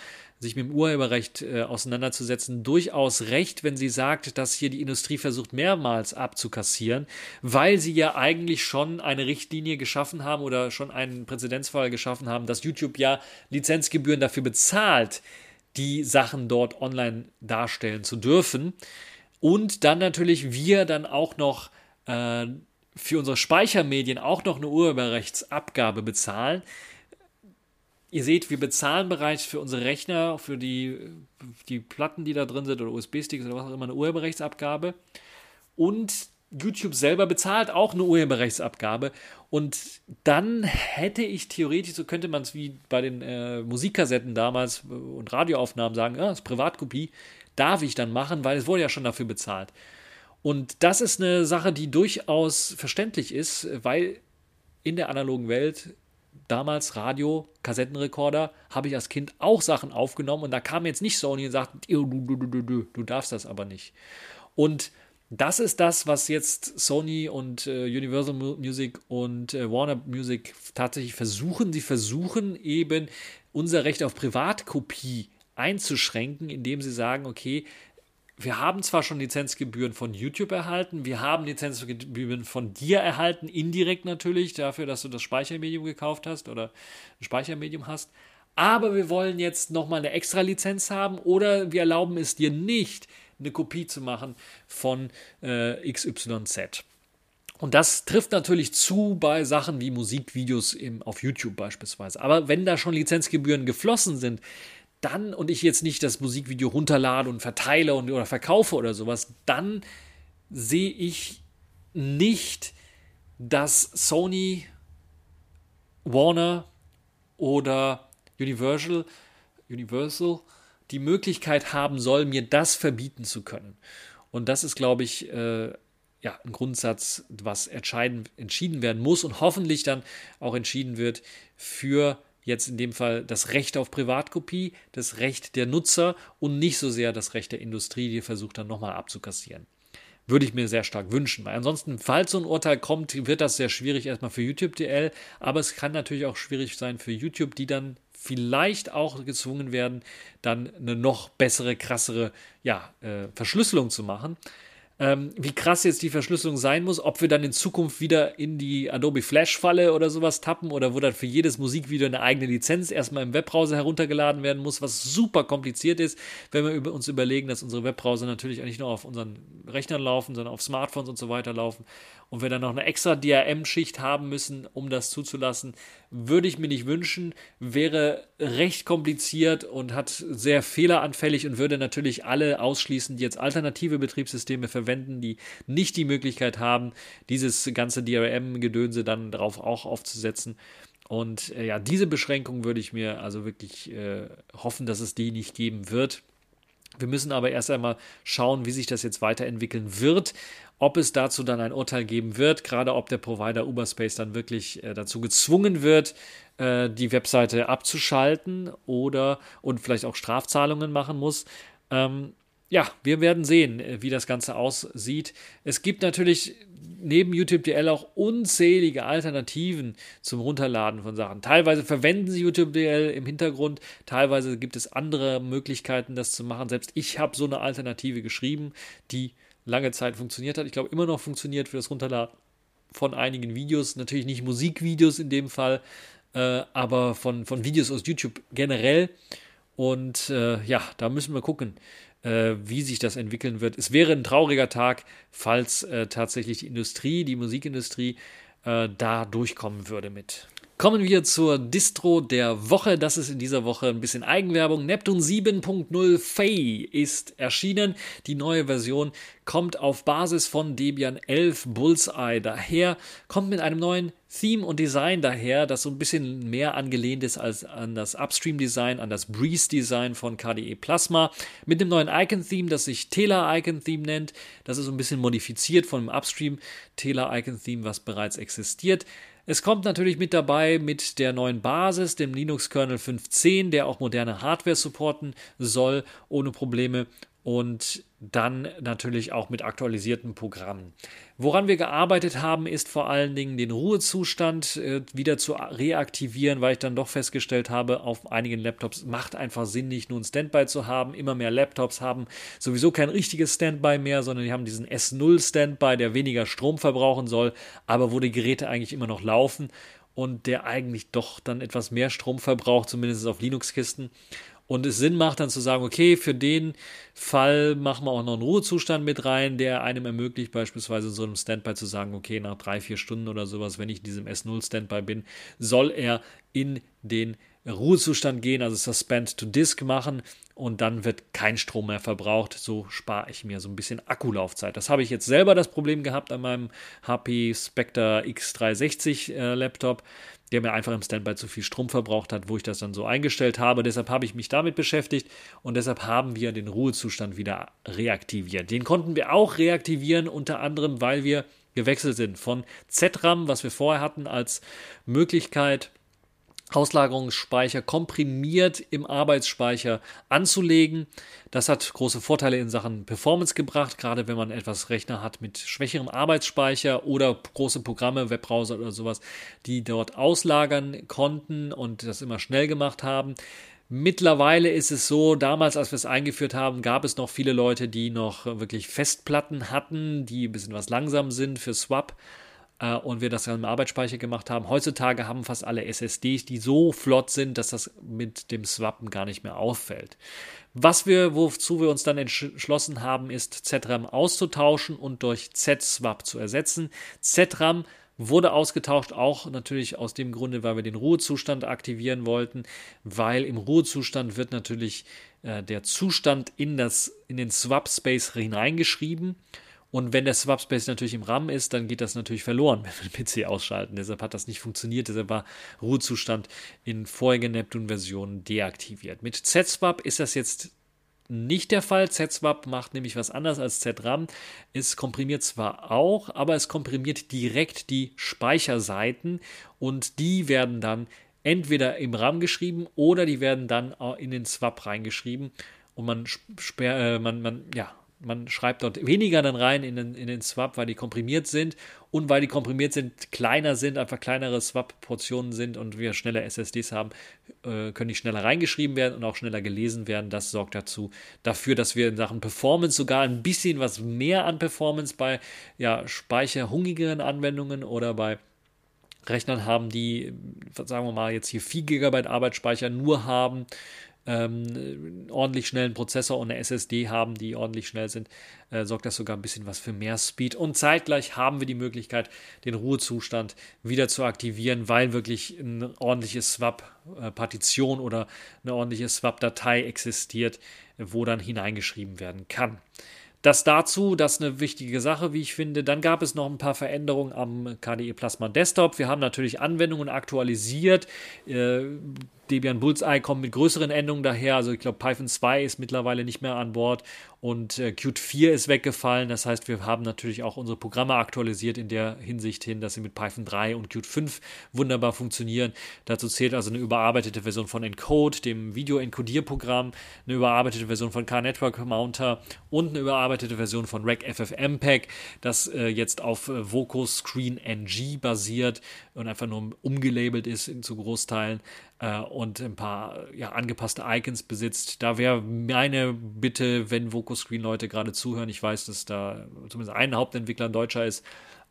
sich mit dem Urheberrecht äh, auseinanderzusetzen, durchaus recht, wenn sie sagt, dass hier die Industrie versucht, mehrmals abzukassieren, weil sie ja eigentlich schon eine Richtlinie geschaffen haben oder schon einen Präzedenzfall geschaffen haben, dass YouTube ja Lizenzgebühren dafür bezahlt, die Sachen dort online darstellen zu dürfen. Und dann natürlich wir dann auch noch äh, für unsere Speichermedien auch noch eine Urheberrechtsabgabe bezahlen Ihr seht, wir bezahlen bereits für unsere Rechner, für die, die Platten, die da drin sind oder USB-Sticks oder was auch immer, eine Urheberrechtsabgabe. Und YouTube selber bezahlt auch eine Urheberrechtsabgabe. Und dann hätte ich theoretisch, so könnte man es wie bei den äh, Musikkassetten damals und Radioaufnahmen sagen, ja, das ist Privatkopie, darf ich dann machen, weil es wurde ja schon dafür bezahlt. Und das ist eine Sache, die durchaus verständlich ist, weil in der analogen Welt damals Radio, Kassettenrekorder, habe ich als Kind auch Sachen aufgenommen und da kam jetzt nicht Sony und sagt, du, du, du, du, darfst das aber nicht. Und das ist das, was jetzt Sony und äh, Universal Music und äh, Warner Music tatsächlich versuchen. Sie versuchen eben unser Recht auf Privatkopie einzuschränken, indem sie sagen, okay, wir haben zwar schon Lizenzgebühren von YouTube erhalten, wir haben Lizenzgebühren von dir erhalten, indirekt natürlich, dafür, dass du das Speichermedium gekauft hast oder ein Speichermedium hast. Aber wir wollen jetzt nochmal eine extra Lizenz haben oder wir erlauben es dir nicht, eine Kopie zu machen von äh, XYZ. Und das trifft natürlich zu bei Sachen wie Musikvideos im, auf YouTube beispielsweise. Aber wenn da schon Lizenzgebühren geflossen sind, dann und ich jetzt nicht das Musikvideo runterlade und verteile und, oder verkaufe oder sowas, dann sehe ich nicht, dass Sony, Warner oder Universal, Universal die Möglichkeit haben soll, mir das verbieten zu können. Und das ist, glaube ich, äh, ja, ein Grundsatz, was entschieden werden muss und hoffentlich dann auch entschieden wird für jetzt in dem Fall das Recht auf Privatkopie, das Recht der Nutzer und nicht so sehr das Recht der Industrie, die versucht dann nochmal abzukassieren. Würde ich mir sehr stark wünschen, weil ansonsten, falls so ein Urteil kommt, wird das sehr schwierig erstmal für YouTube DL, aber es kann natürlich auch schwierig sein für YouTube, die dann vielleicht auch gezwungen werden, dann eine noch bessere, krassere ja, äh, Verschlüsselung zu machen ähm, wie krass jetzt die Verschlüsselung sein muss, ob wir dann in Zukunft wieder in die Adobe Flash-Falle oder sowas tappen oder wo dann für jedes Musikvideo eine eigene Lizenz erstmal im Webbrowser heruntergeladen werden muss, was super kompliziert ist, wenn wir uns überlegen, dass unsere Webbrowser natürlich nicht nur auf unseren Rechnern laufen, sondern auf Smartphones und so weiter laufen und wir dann noch eine extra DRM-Schicht haben müssen, um das zuzulassen, würde ich mir nicht wünschen, wäre recht kompliziert und hat sehr fehleranfällig und würde natürlich alle ausschließen, die jetzt alternative Betriebssysteme verwenden, die nicht die Möglichkeit haben, dieses ganze DRM-Gedönse dann darauf auch aufzusetzen. Und äh, ja, diese Beschränkung würde ich mir also wirklich äh, hoffen, dass es die nicht geben wird. Wir müssen aber erst einmal schauen, wie sich das jetzt weiterentwickeln wird ob es dazu dann ein Urteil geben wird, gerade ob der Provider Uberspace dann wirklich äh, dazu gezwungen wird, äh, die Webseite abzuschalten oder und vielleicht auch Strafzahlungen machen muss. Ähm, ja, wir werden sehen, äh, wie das Ganze aussieht. Es gibt natürlich neben YouTube DL auch unzählige Alternativen zum Runterladen von Sachen. Teilweise verwenden sie YouTube DL im Hintergrund, teilweise gibt es andere Möglichkeiten, das zu machen. Selbst ich habe so eine Alternative geschrieben, die lange Zeit funktioniert hat. Ich glaube, immer noch funktioniert für das Runterladen von einigen Videos. Natürlich nicht Musikvideos in dem Fall, äh, aber von, von Videos aus YouTube generell. Und äh, ja, da müssen wir gucken, äh, wie sich das entwickeln wird. Es wäre ein trauriger Tag, falls äh, tatsächlich die Industrie, die Musikindustrie, äh, da durchkommen würde mit. Kommen wir zur Distro der Woche. Das ist in dieser Woche ein bisschen Eigenwerbung. Neptune 7.0 Fay ist erschienen. Die neue Version kommt auf Basis von Debian 11 Bullseye daher, kommt mit einem neuen Theme und Design daher, das so ein bisschen mehr angelehnt ist als an das Upstream Design, an das Breeze Design von KDE Plasma, mit dem neuen Icon Theme, das sich Tela Icon Theme nennt. Das ist so ein bisschen modifiziert von dem Upstream Tela Icon Theme, was bereits existiert. Es kommt natürlich mit dabei mit der neuen Basis, dem Linux-Kernel 5.10, der auch moderne Hardware supporten soll, ohne Probleme und dann natürlich auch mit aktualisierten Programmen. Woran wir gearbeitet haben, ist vor allen Dingen den Ruhezustand äh, wieder zu reaktivieren, weil ich dann doch festgestellt habe, auf einigen Laptops macht einfach Sinn, nicht nur ein Standby zu haben. Immer mehr Laptops haben sowieso kein richtiges Standby mehr, sondern die haben diesen S0 Standby, der weniger Strom verbrauchen soll, aber wo die Geräte eigentlich immer noch laufen und der eigentlich doch dann etwas mehr Strom verbraucht, zumindest auf Linux-Kisten und es Sinn macht dann zu sagen, okay, für den Fall machen wir auch noch einen Ruhezustand mit rein, der einem ermöglicht, beispielsweise in so einem Standby zu sagen, okay, nach drei, vier Stunden oder sowas, wenn ich in diesem S0 Standby bin, soll er in den Ruhezustand gehen, also Suspend to Disk machen und dann wird kein Strom mehr verbraucht. So spare ich mir so ein bisschen Akkulaufzeit. Das habe ich jetzt selber das Problem gehabt an meinem HP Spectre X360 äh, Laptop der mir einfach im Standby zu viel Strom verbraucht hat, wo ich das dann so eingestellt habe. Deshalb habe ich mich damit beschäftigt und deshalb haben wir den Ruhezustand wieder reaktiviert. Den konnten wir auch reaktivieren, unter anderem, weil wir gewechselt sind von ZRAM, was wir vorher hatten als Möglichkeit, Auslagerungsspeicher komprimiert im Arbeitsspeicher anzulegen. Das hat große Vorteile in Sachen Performance gebracht, gerade wenn man etwas Rechner hat mit schwächerem Arbeitsspeicher oder große Programme, Webbrowser oder sowas, die dort auslagern konnten und das immer schnell gemacht haben. Mittlerweile ist es so, damals, als wir es eingeführt haben, gab es noch viele Leute, die noch wirklich Festplatten hatten, die ein bisschen was langsam sind für Swap äh, und wir das dann im Arbeitsspeicher gemacht haben. Heutzutage haben fast alle SSDs, die so flott sind, dass das mit dem Swappen gar nicht mehr auffällt. Was wir, wozu wir uns dann entschlossen haben, ist ZRAM auszutauschen und durch Z-Swap zu ersetzen. ZRAM wurde ausgetauscht, auch natürlich aus dem Grunde, weil wir den Ruhezustand aktivieren wollten, weil im Ruhezustand wird natürlich äh, der Zustand in, das, in den Swap-Space hineingeschrieben. Und wenn der Swap-Space natürlich im RAM ist, dann geht das natürlich verloren, wenn wir den PC ausschalten. Deshalb hat das nicht funktioniert. Deshalb war Ruhezustand in vorigen Neptune-Versionen deaktiviert. Mit Z-Swap ist das jetzt nicht der Fall. ZSwap macht nämlich was anderes als ZRAM. Es komprimiert zwar auch, aber es komprimiert direkt die Speicherseiten und die werden dann entweder im RAM geschrieben oder die werden dann in den Swap reingeschrieben und man, äh, man, man ja, man schreibt dort weniger dann rein in den, in den Swap, weil die komprimiert sind und weil die komprimiert sind, kleiner sind, einfach kleinere Swap-Portionen sind und wir schneller SSDs haben, äh, können die schneller reingeschrieben werden und auch schneller gelesen werden. Das sorgt dazu, dafür, dass wir in Sachen Performance sogar ein bisschen was mehr an Performance bei ja, speicherhungigeren Anwendungen oder bei Rechnern haben, die, sagen wir mal, jetzt hier 4 GB Arbeitsspeicher nur haben, ähm, ordentlich schnellen Prozessor und eine SSD haben, die ordentlich schnell sind, äh, sorgt das sogar ein bisschen was für mehr Speed. Und zeitgleich haben wir die Möglichkeit, den Ruhezustand wieder zu aktivieren, weil wirklich ein ordentliches Swap-Partition oder eine ordentliche Swap-Datei existiert, wo dann hineingeschrieben werden kann. Das dazu, das ist eine wichtige Sache, wie ich finde. Dann gab es noch ein paar Veränderungen am KDE Plasma Desktop. Wir haben natürlich Anwendungen aktualisiert. Äh, Debian Bullseye kommt mit größeren Endungen daher. Also ich glaube, Python 2 ist mittlerweile nicht mehr an Bord und äh, Qt 4 ist weggefallen. Das heißt, wir haben natürlich auch unsere Programme aktualisiert in der Hinsicht hin, dass sie mit Python 3 und Qt 5 wunderbar funktionieren. Dazu zählt also eine überarbeitete Version von Encode, dem Video-Encodierprogramm, eine überarbeitete Version von K-Network Mounter und eine überarbeitete Version von Rec FFmpeg, das äh, jetzt auf äh, Voco Screen NG basiert und einfach nur umgelabelt ist in, zu Großteilen äh, und ein paar ja, angepasste Icons besitzt. Da wäre meine Bitte, wenn VocoScreen-Leute gerade zuhören, ich weiß, dass da zumindest ein Hauptentwickler ein Deutscher ist,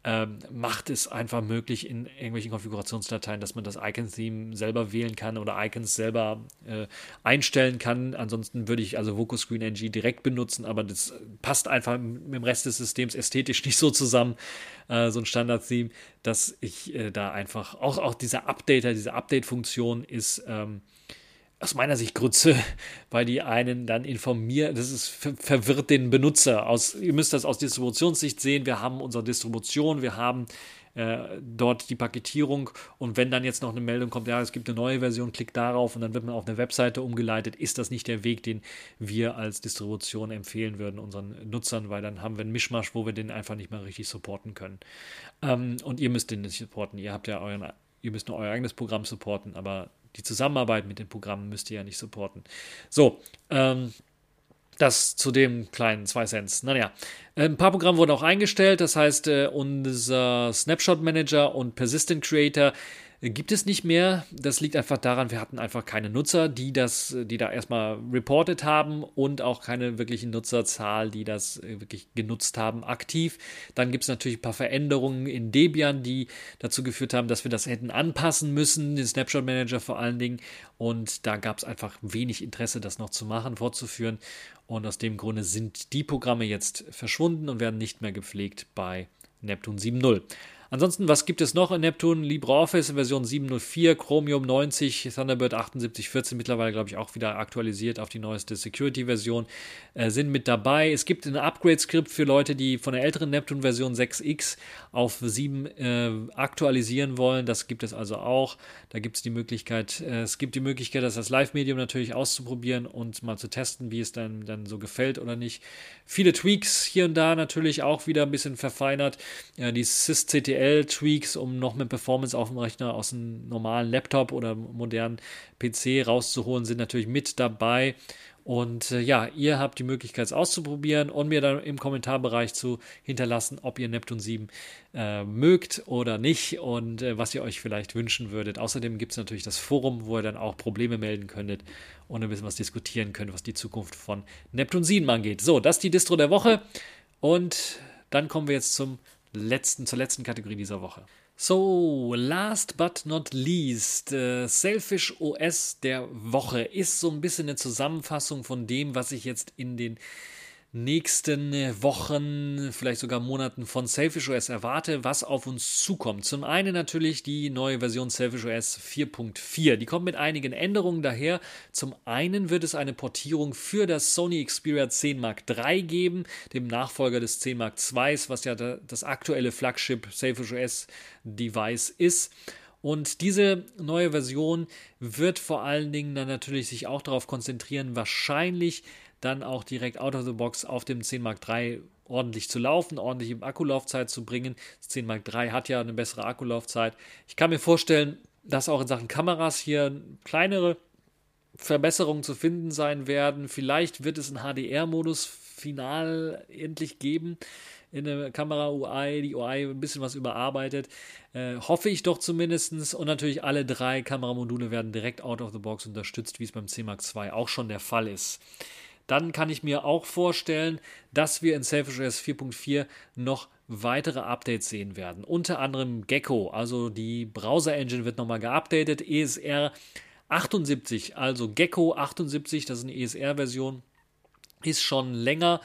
ähm, macht es einfach möglich in irgendwelchen Konfigurationsdateien, dass man das Icon-Theme selber wählen kann oder Icons selber äh, einstellen kann. Ansonsten würde ich also VocoScreen NG direkt benutzen, aber das passt einfach mit dem Rest des Systems ästhetisch nicht so zusammen, äh, so ein Standard-Theme, dass ich äh, da einfach, auch, auch dieser Updater, diese Update-Funktion ist, ähm, aus meiner Sicht Grütze, weil die einen dann informieren, das ist verwirrt den Benutzer. Aus, ihr müsst das aus Distributionssicht sehen. Wir haben unsere Distribution, wir haben äh, dort die Paketierung und wenn dann jetzt noch eine Meldung kommt, ja, es gibt eine neue Version, klickt darauf und dann wird man auf eine Webseite umgeleitet, ist das nicht der Weg, den wir als Distribution empfehlen würden unseren Nutzern, weil dann haben wir einen Mischmasch, wo wir den einfach nicht mehr richtig supporten können. Ähm, und ihr müsst den nicht supporten. Ihr habt ja euren, ihr müsst nur euer eigenes Programm supporten, aber die Zusammenarbeit mit den Programmen müsst ihr ja nicht supporten. So, ähm, das zu dem kleinen 2 Cent. Naja, ein paar Programme wurden auch eingestellt. Das heißt, äh, unser Snapshot Manager und Persistent Creator gibt es nicht mehr. Das liegt einfach daran, wir hatten einfach keine Nutzer, die das, die da erstmal reported haben und auch keine wirkliche Nutzerzahl, die das äh, wirklich genutzt haben, aktiv. Dann gibt es natürlich ein paar Veränderungen in Debian, die dazu geführt haben, dass wir das hätten anpassen müssen, den Snapshot Manager vor allen Dingen. Und da gab es einfach wenig Interesse, das noch zu machen, fortzuführen. Und aus dem Grunde sind die Programme jetzt verschwunden und werden nicht mehr gepflegt bei Neptune 7.0. Ansonsten, was gibt es noch in Neptune? LibreOffice Version 704, Chromium 90, Thunderbird 7814, mittlerweile glaube ich auch wieder aktualisiert auf die neueste Security-Version, äh, sind mit dabei. Es gibt ein Upgrade-Skript für Leute, die von der älteren Neptune-Version 6X auf 7 äh, aktualisieren wollen. Das gibt es also auch. Da gibt es die Möglichkeit, äh, es gibt die Möglichkeit, das als Live-Medium natürlich auszuprobieren und mal zu testen, wie es dann, dann so gefällt oder nicht. Viele Tweaks hier und da natürlich auch wieder ein bisschen verfeinert. Ja, die sysctl tweaks um noch mehr Performance auf dem Rechner aus einem normalen Laptop oder modernen PC rauszuholen, sind natürlich mit dabei. Und äh, ja, ihr habt die Möglichkeit, es auszuprobieren und mir dann im Kommentarbereich zu hinterlassen, ob ihr Neptun 7 äh, mögt oder nicht und äh, was ihr euch vielleicht wünschen würdet. Außerdem gibt es natürlich das Forum, wo ihr dann auch Probleme melden könntet und ein bisschen was diskutieren könnt, was die Zukunft von Neptun 7 angeht. So, das ist die Distro der Woche und dann kommen wir jetzt zum letzten, zur letzten Kategorie dieser Woche. So, last but not least, äh, Selfish OS der Woche ist so ein bisschen eine Zusammenfassung von dem, was ich jetzt in den nächsten Wochen, vielleicht sogar Monaten von Selfish OS erwarte, was auf uns zukommt. Zum einen natürlich die neue Version Selfish OS 4.4. Die kommt mit einigen Änderungen daher. Zum einen wird es eine Portierung für das Sony Xperia 10 Mark III geben, dem Nachfolger des 10 Mark II, was ja das aktuelle Flagship Selfish OS Device ist. Und diese neue Version wird vor allen Dingen dann natürlich sich auch darauf konzentrieren, wahrscheinlich dann auch direkt out of the box auf dem 10 Mark III ordentlich zu laufen, ordentlich im Akkulaufzeit zu bringen. Das 10 Mark III hat ja eine bessere Akkulaufzeit. Ich kann mir vorstellen, dass auch in Sachen Kameras hier kleinere Verbesserungen zu finden sein werden. Vielleicht wird es einen HDR-Modus final endlich geben in der Kamera-UI, die UI ein bisschen was überarbeitet. Äh, hoffe ich doch zumindest. Und natürlich alle drei Kameramodule werden direkt out of the box unterstützt, wie es beim C Mark II auch schon der Fall ist dann kann ich mir auch vorstellen, dass wir in Selfish OS 4.4 noch weitere Updates sehen werden. Unter anderem Gecko, also die Browser-Engine wird nochmal geupdatet. ESR 78, also Gecko 78, das ist eine ESR-Version, ist schon länger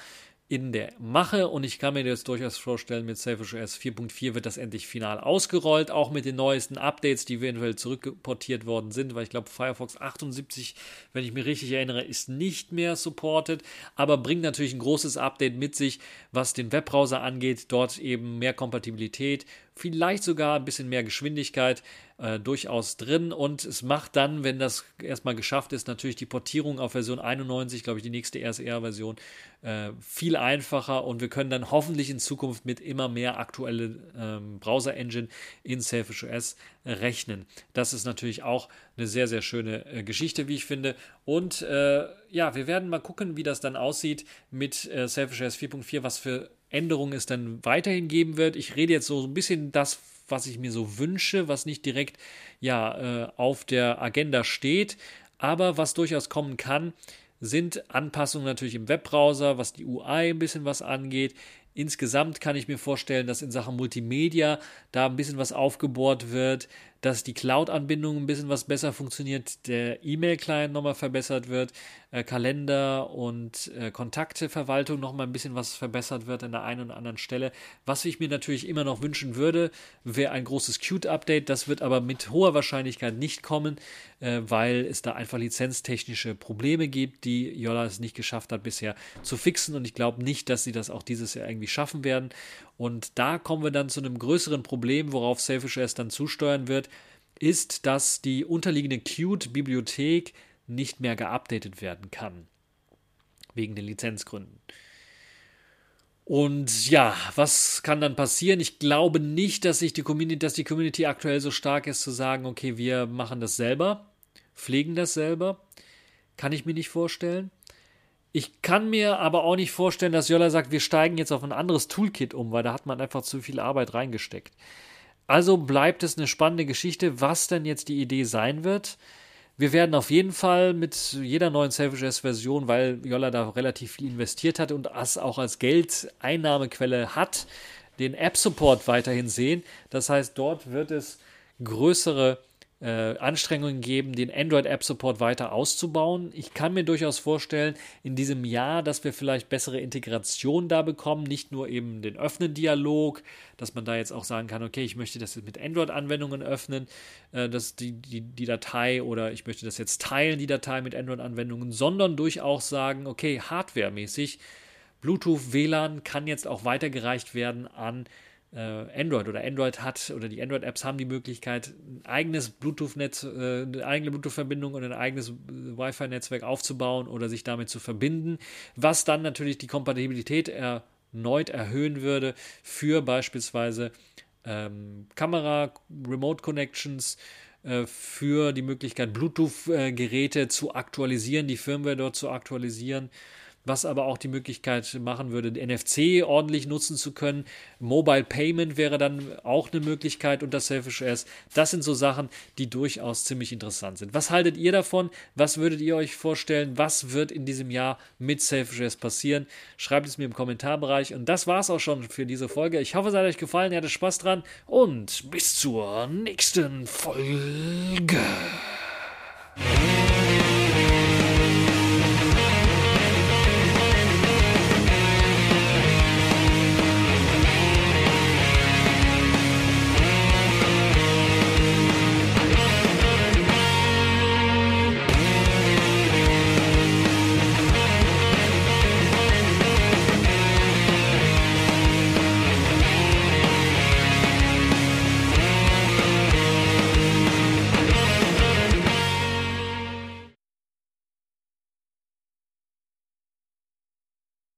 in der Mache. Und ich kann mir das durchaus vorstellen, mit Selfish OS 4.4 wird das endlich final ausgerollt, auch mit den neuesten Updates, die eventuell zurückportiert worden sind, weil ich glaube Firefox 78, wenn ich mich richtig erinnere, ist nicht mehr supported, aber bringt natürlich ein großes Update mit sich, was den Webbrowser angeht, dort eben mehr Kompatibilität, vielleicht sogar ein bisschen mehr Geschwindigkeit äh, durchaus drin und es macht dann, wenn das erstmal geschafft ist, natürlich die Portierung auf Version 91, glaube ich, die nächste RSR-Version, äh, viel einfacher und wir können dann hoffentlich in Zukunft mit immer mehr aktuelle ähm, Browser-Engine in Selfish OS rechnen. Das ist natürlich auch eine sehr, sehr schöne äh, Geschichte, wie ich finde. Und äh, ja, wir werden mal gucken, wie das dann aussieht mit äh, Selfish OS 4.4, was für Änderungen es dann weiterhin geben wird. Ich rede jetzt so ein bisschen das, was ich mir so wünsche, was nicht direkt ja äh, auf der Agenda steht, aber was durchaus kommen kann, sind Anpassungen natürlich im Webbrowser, was die UI ein bisschen was angeht. Insgesamt kann ich mir vorstellen, dass in Sachen Multimedia da ein bisschen was aufgebohrt wird, dass die Cloud-Anbindung ein bisschen was besser funktioniert, der E-Mail-Client nochmal verbessert wird, äh, Kalender und äh, Kontakteverwaltung nochmal ein bisschen was verbessert wird an der einen oder anderen Stelle. Was ich mir natürlich immer noch wünschen würde, wäre ein großes Qt-Update. Das wird aber mit hoher Wahrscheinlichkeit nicht kommen, äh, weil es da einfach lizenztechnische Probleme gibt, die Yola es nicht geschafft hat bisher zu fixen. Und ich glaube nicht, dass sie das auch dieses Jahr irgendwie schaffen werden. Und da kommen wir dann zu einem größeren Problem, worauf Selfish OS dann zusteuern wird, ist, dass die unterliegende Qt-Bibliothek nicht mehr geupdatet werden kann. Wegen den Lizenzgründen. Und ja, was kann dann passieren? Ich glaube nicht, dass sich die Community, dass die Community aktuell so stark ist, zu sagen, okay, wir machen das selber, pflegen das selber. Kann ich mir nicht vorstellen. Ich kann mir aber auch nicht vorstellen, dass Jolla sagt, wir steigen jetzt auf ein anderes Toolkit um, weil da hat man einfach zu viel Arbeit reingesteckt. Also bleibt es eine spannende Geschichte, was denn jetzt die Idee sein wird. Wir werden auf jeden Fall mit jeder neuen Selfish-Version, weil Jolla da relativ viel investiert hat und das auch als Geldeinnahmequelle hat, den App-Support weiterhin sehen. Das heißt, dort wird es größere äh, Anstrengungen geben, den Android App Support weiter auszubauen. Ich kann mir durchaus vorstellen, in diesem Jahr, dass wir vielleicht bessere Integration da bekommen, nicht nur eben den Öffnen-Dialog, dass man da jetzt auch sagen kann, okay, ich möchte das jetzt mit Android-Anwendungen öffnen, äh, dass die, die, die Datei oder ich möchte das jetzt teilen, die Datei mit Android-Anwendungen, sondern durchaus sagen, okay, hardwaremäßig, Bluetooth, WLAN kann jetzt auch weitergereicht werden an äh, Android oder Android hat oder die Android-Apps haben die Möglichkeit, ein eigenes Bluetooth-Netz, äh, eine eigene Bluetooth-Verbindung und ein eigenes äh, Wi-Fi-Netzwerk aufzubauen oder sich damit zu verbinden, was dann natürlich die Kompatibilität erneut erhöhen würde für beispielsweise ähm, Kamera, Remote Connections, äh, für die Möglichkeit, Bluetooth-Geräte zu aktualisieren, die Firmware dort zu aktualisieren was aber auch die Möglichkeit machen würde, NFC ordentlich nutzen zu können. Mobile Payment wäre dann auch eine Möglichkeit unter Selfish S. Das sind so Sachen, die durchaus ziemlich interessant sind. Was haltet ihr davon? Was würdet ihr euch vorstellen? Was wird in diesem Jahr mit Selfish S passieren? Schreibt es mir im Kommentarbereich. Und das war es auch schon für diese Folge. Ich hoffe, es hat euch gefallen, ihr hattet Spaß dran und bis zur nächsten Folge.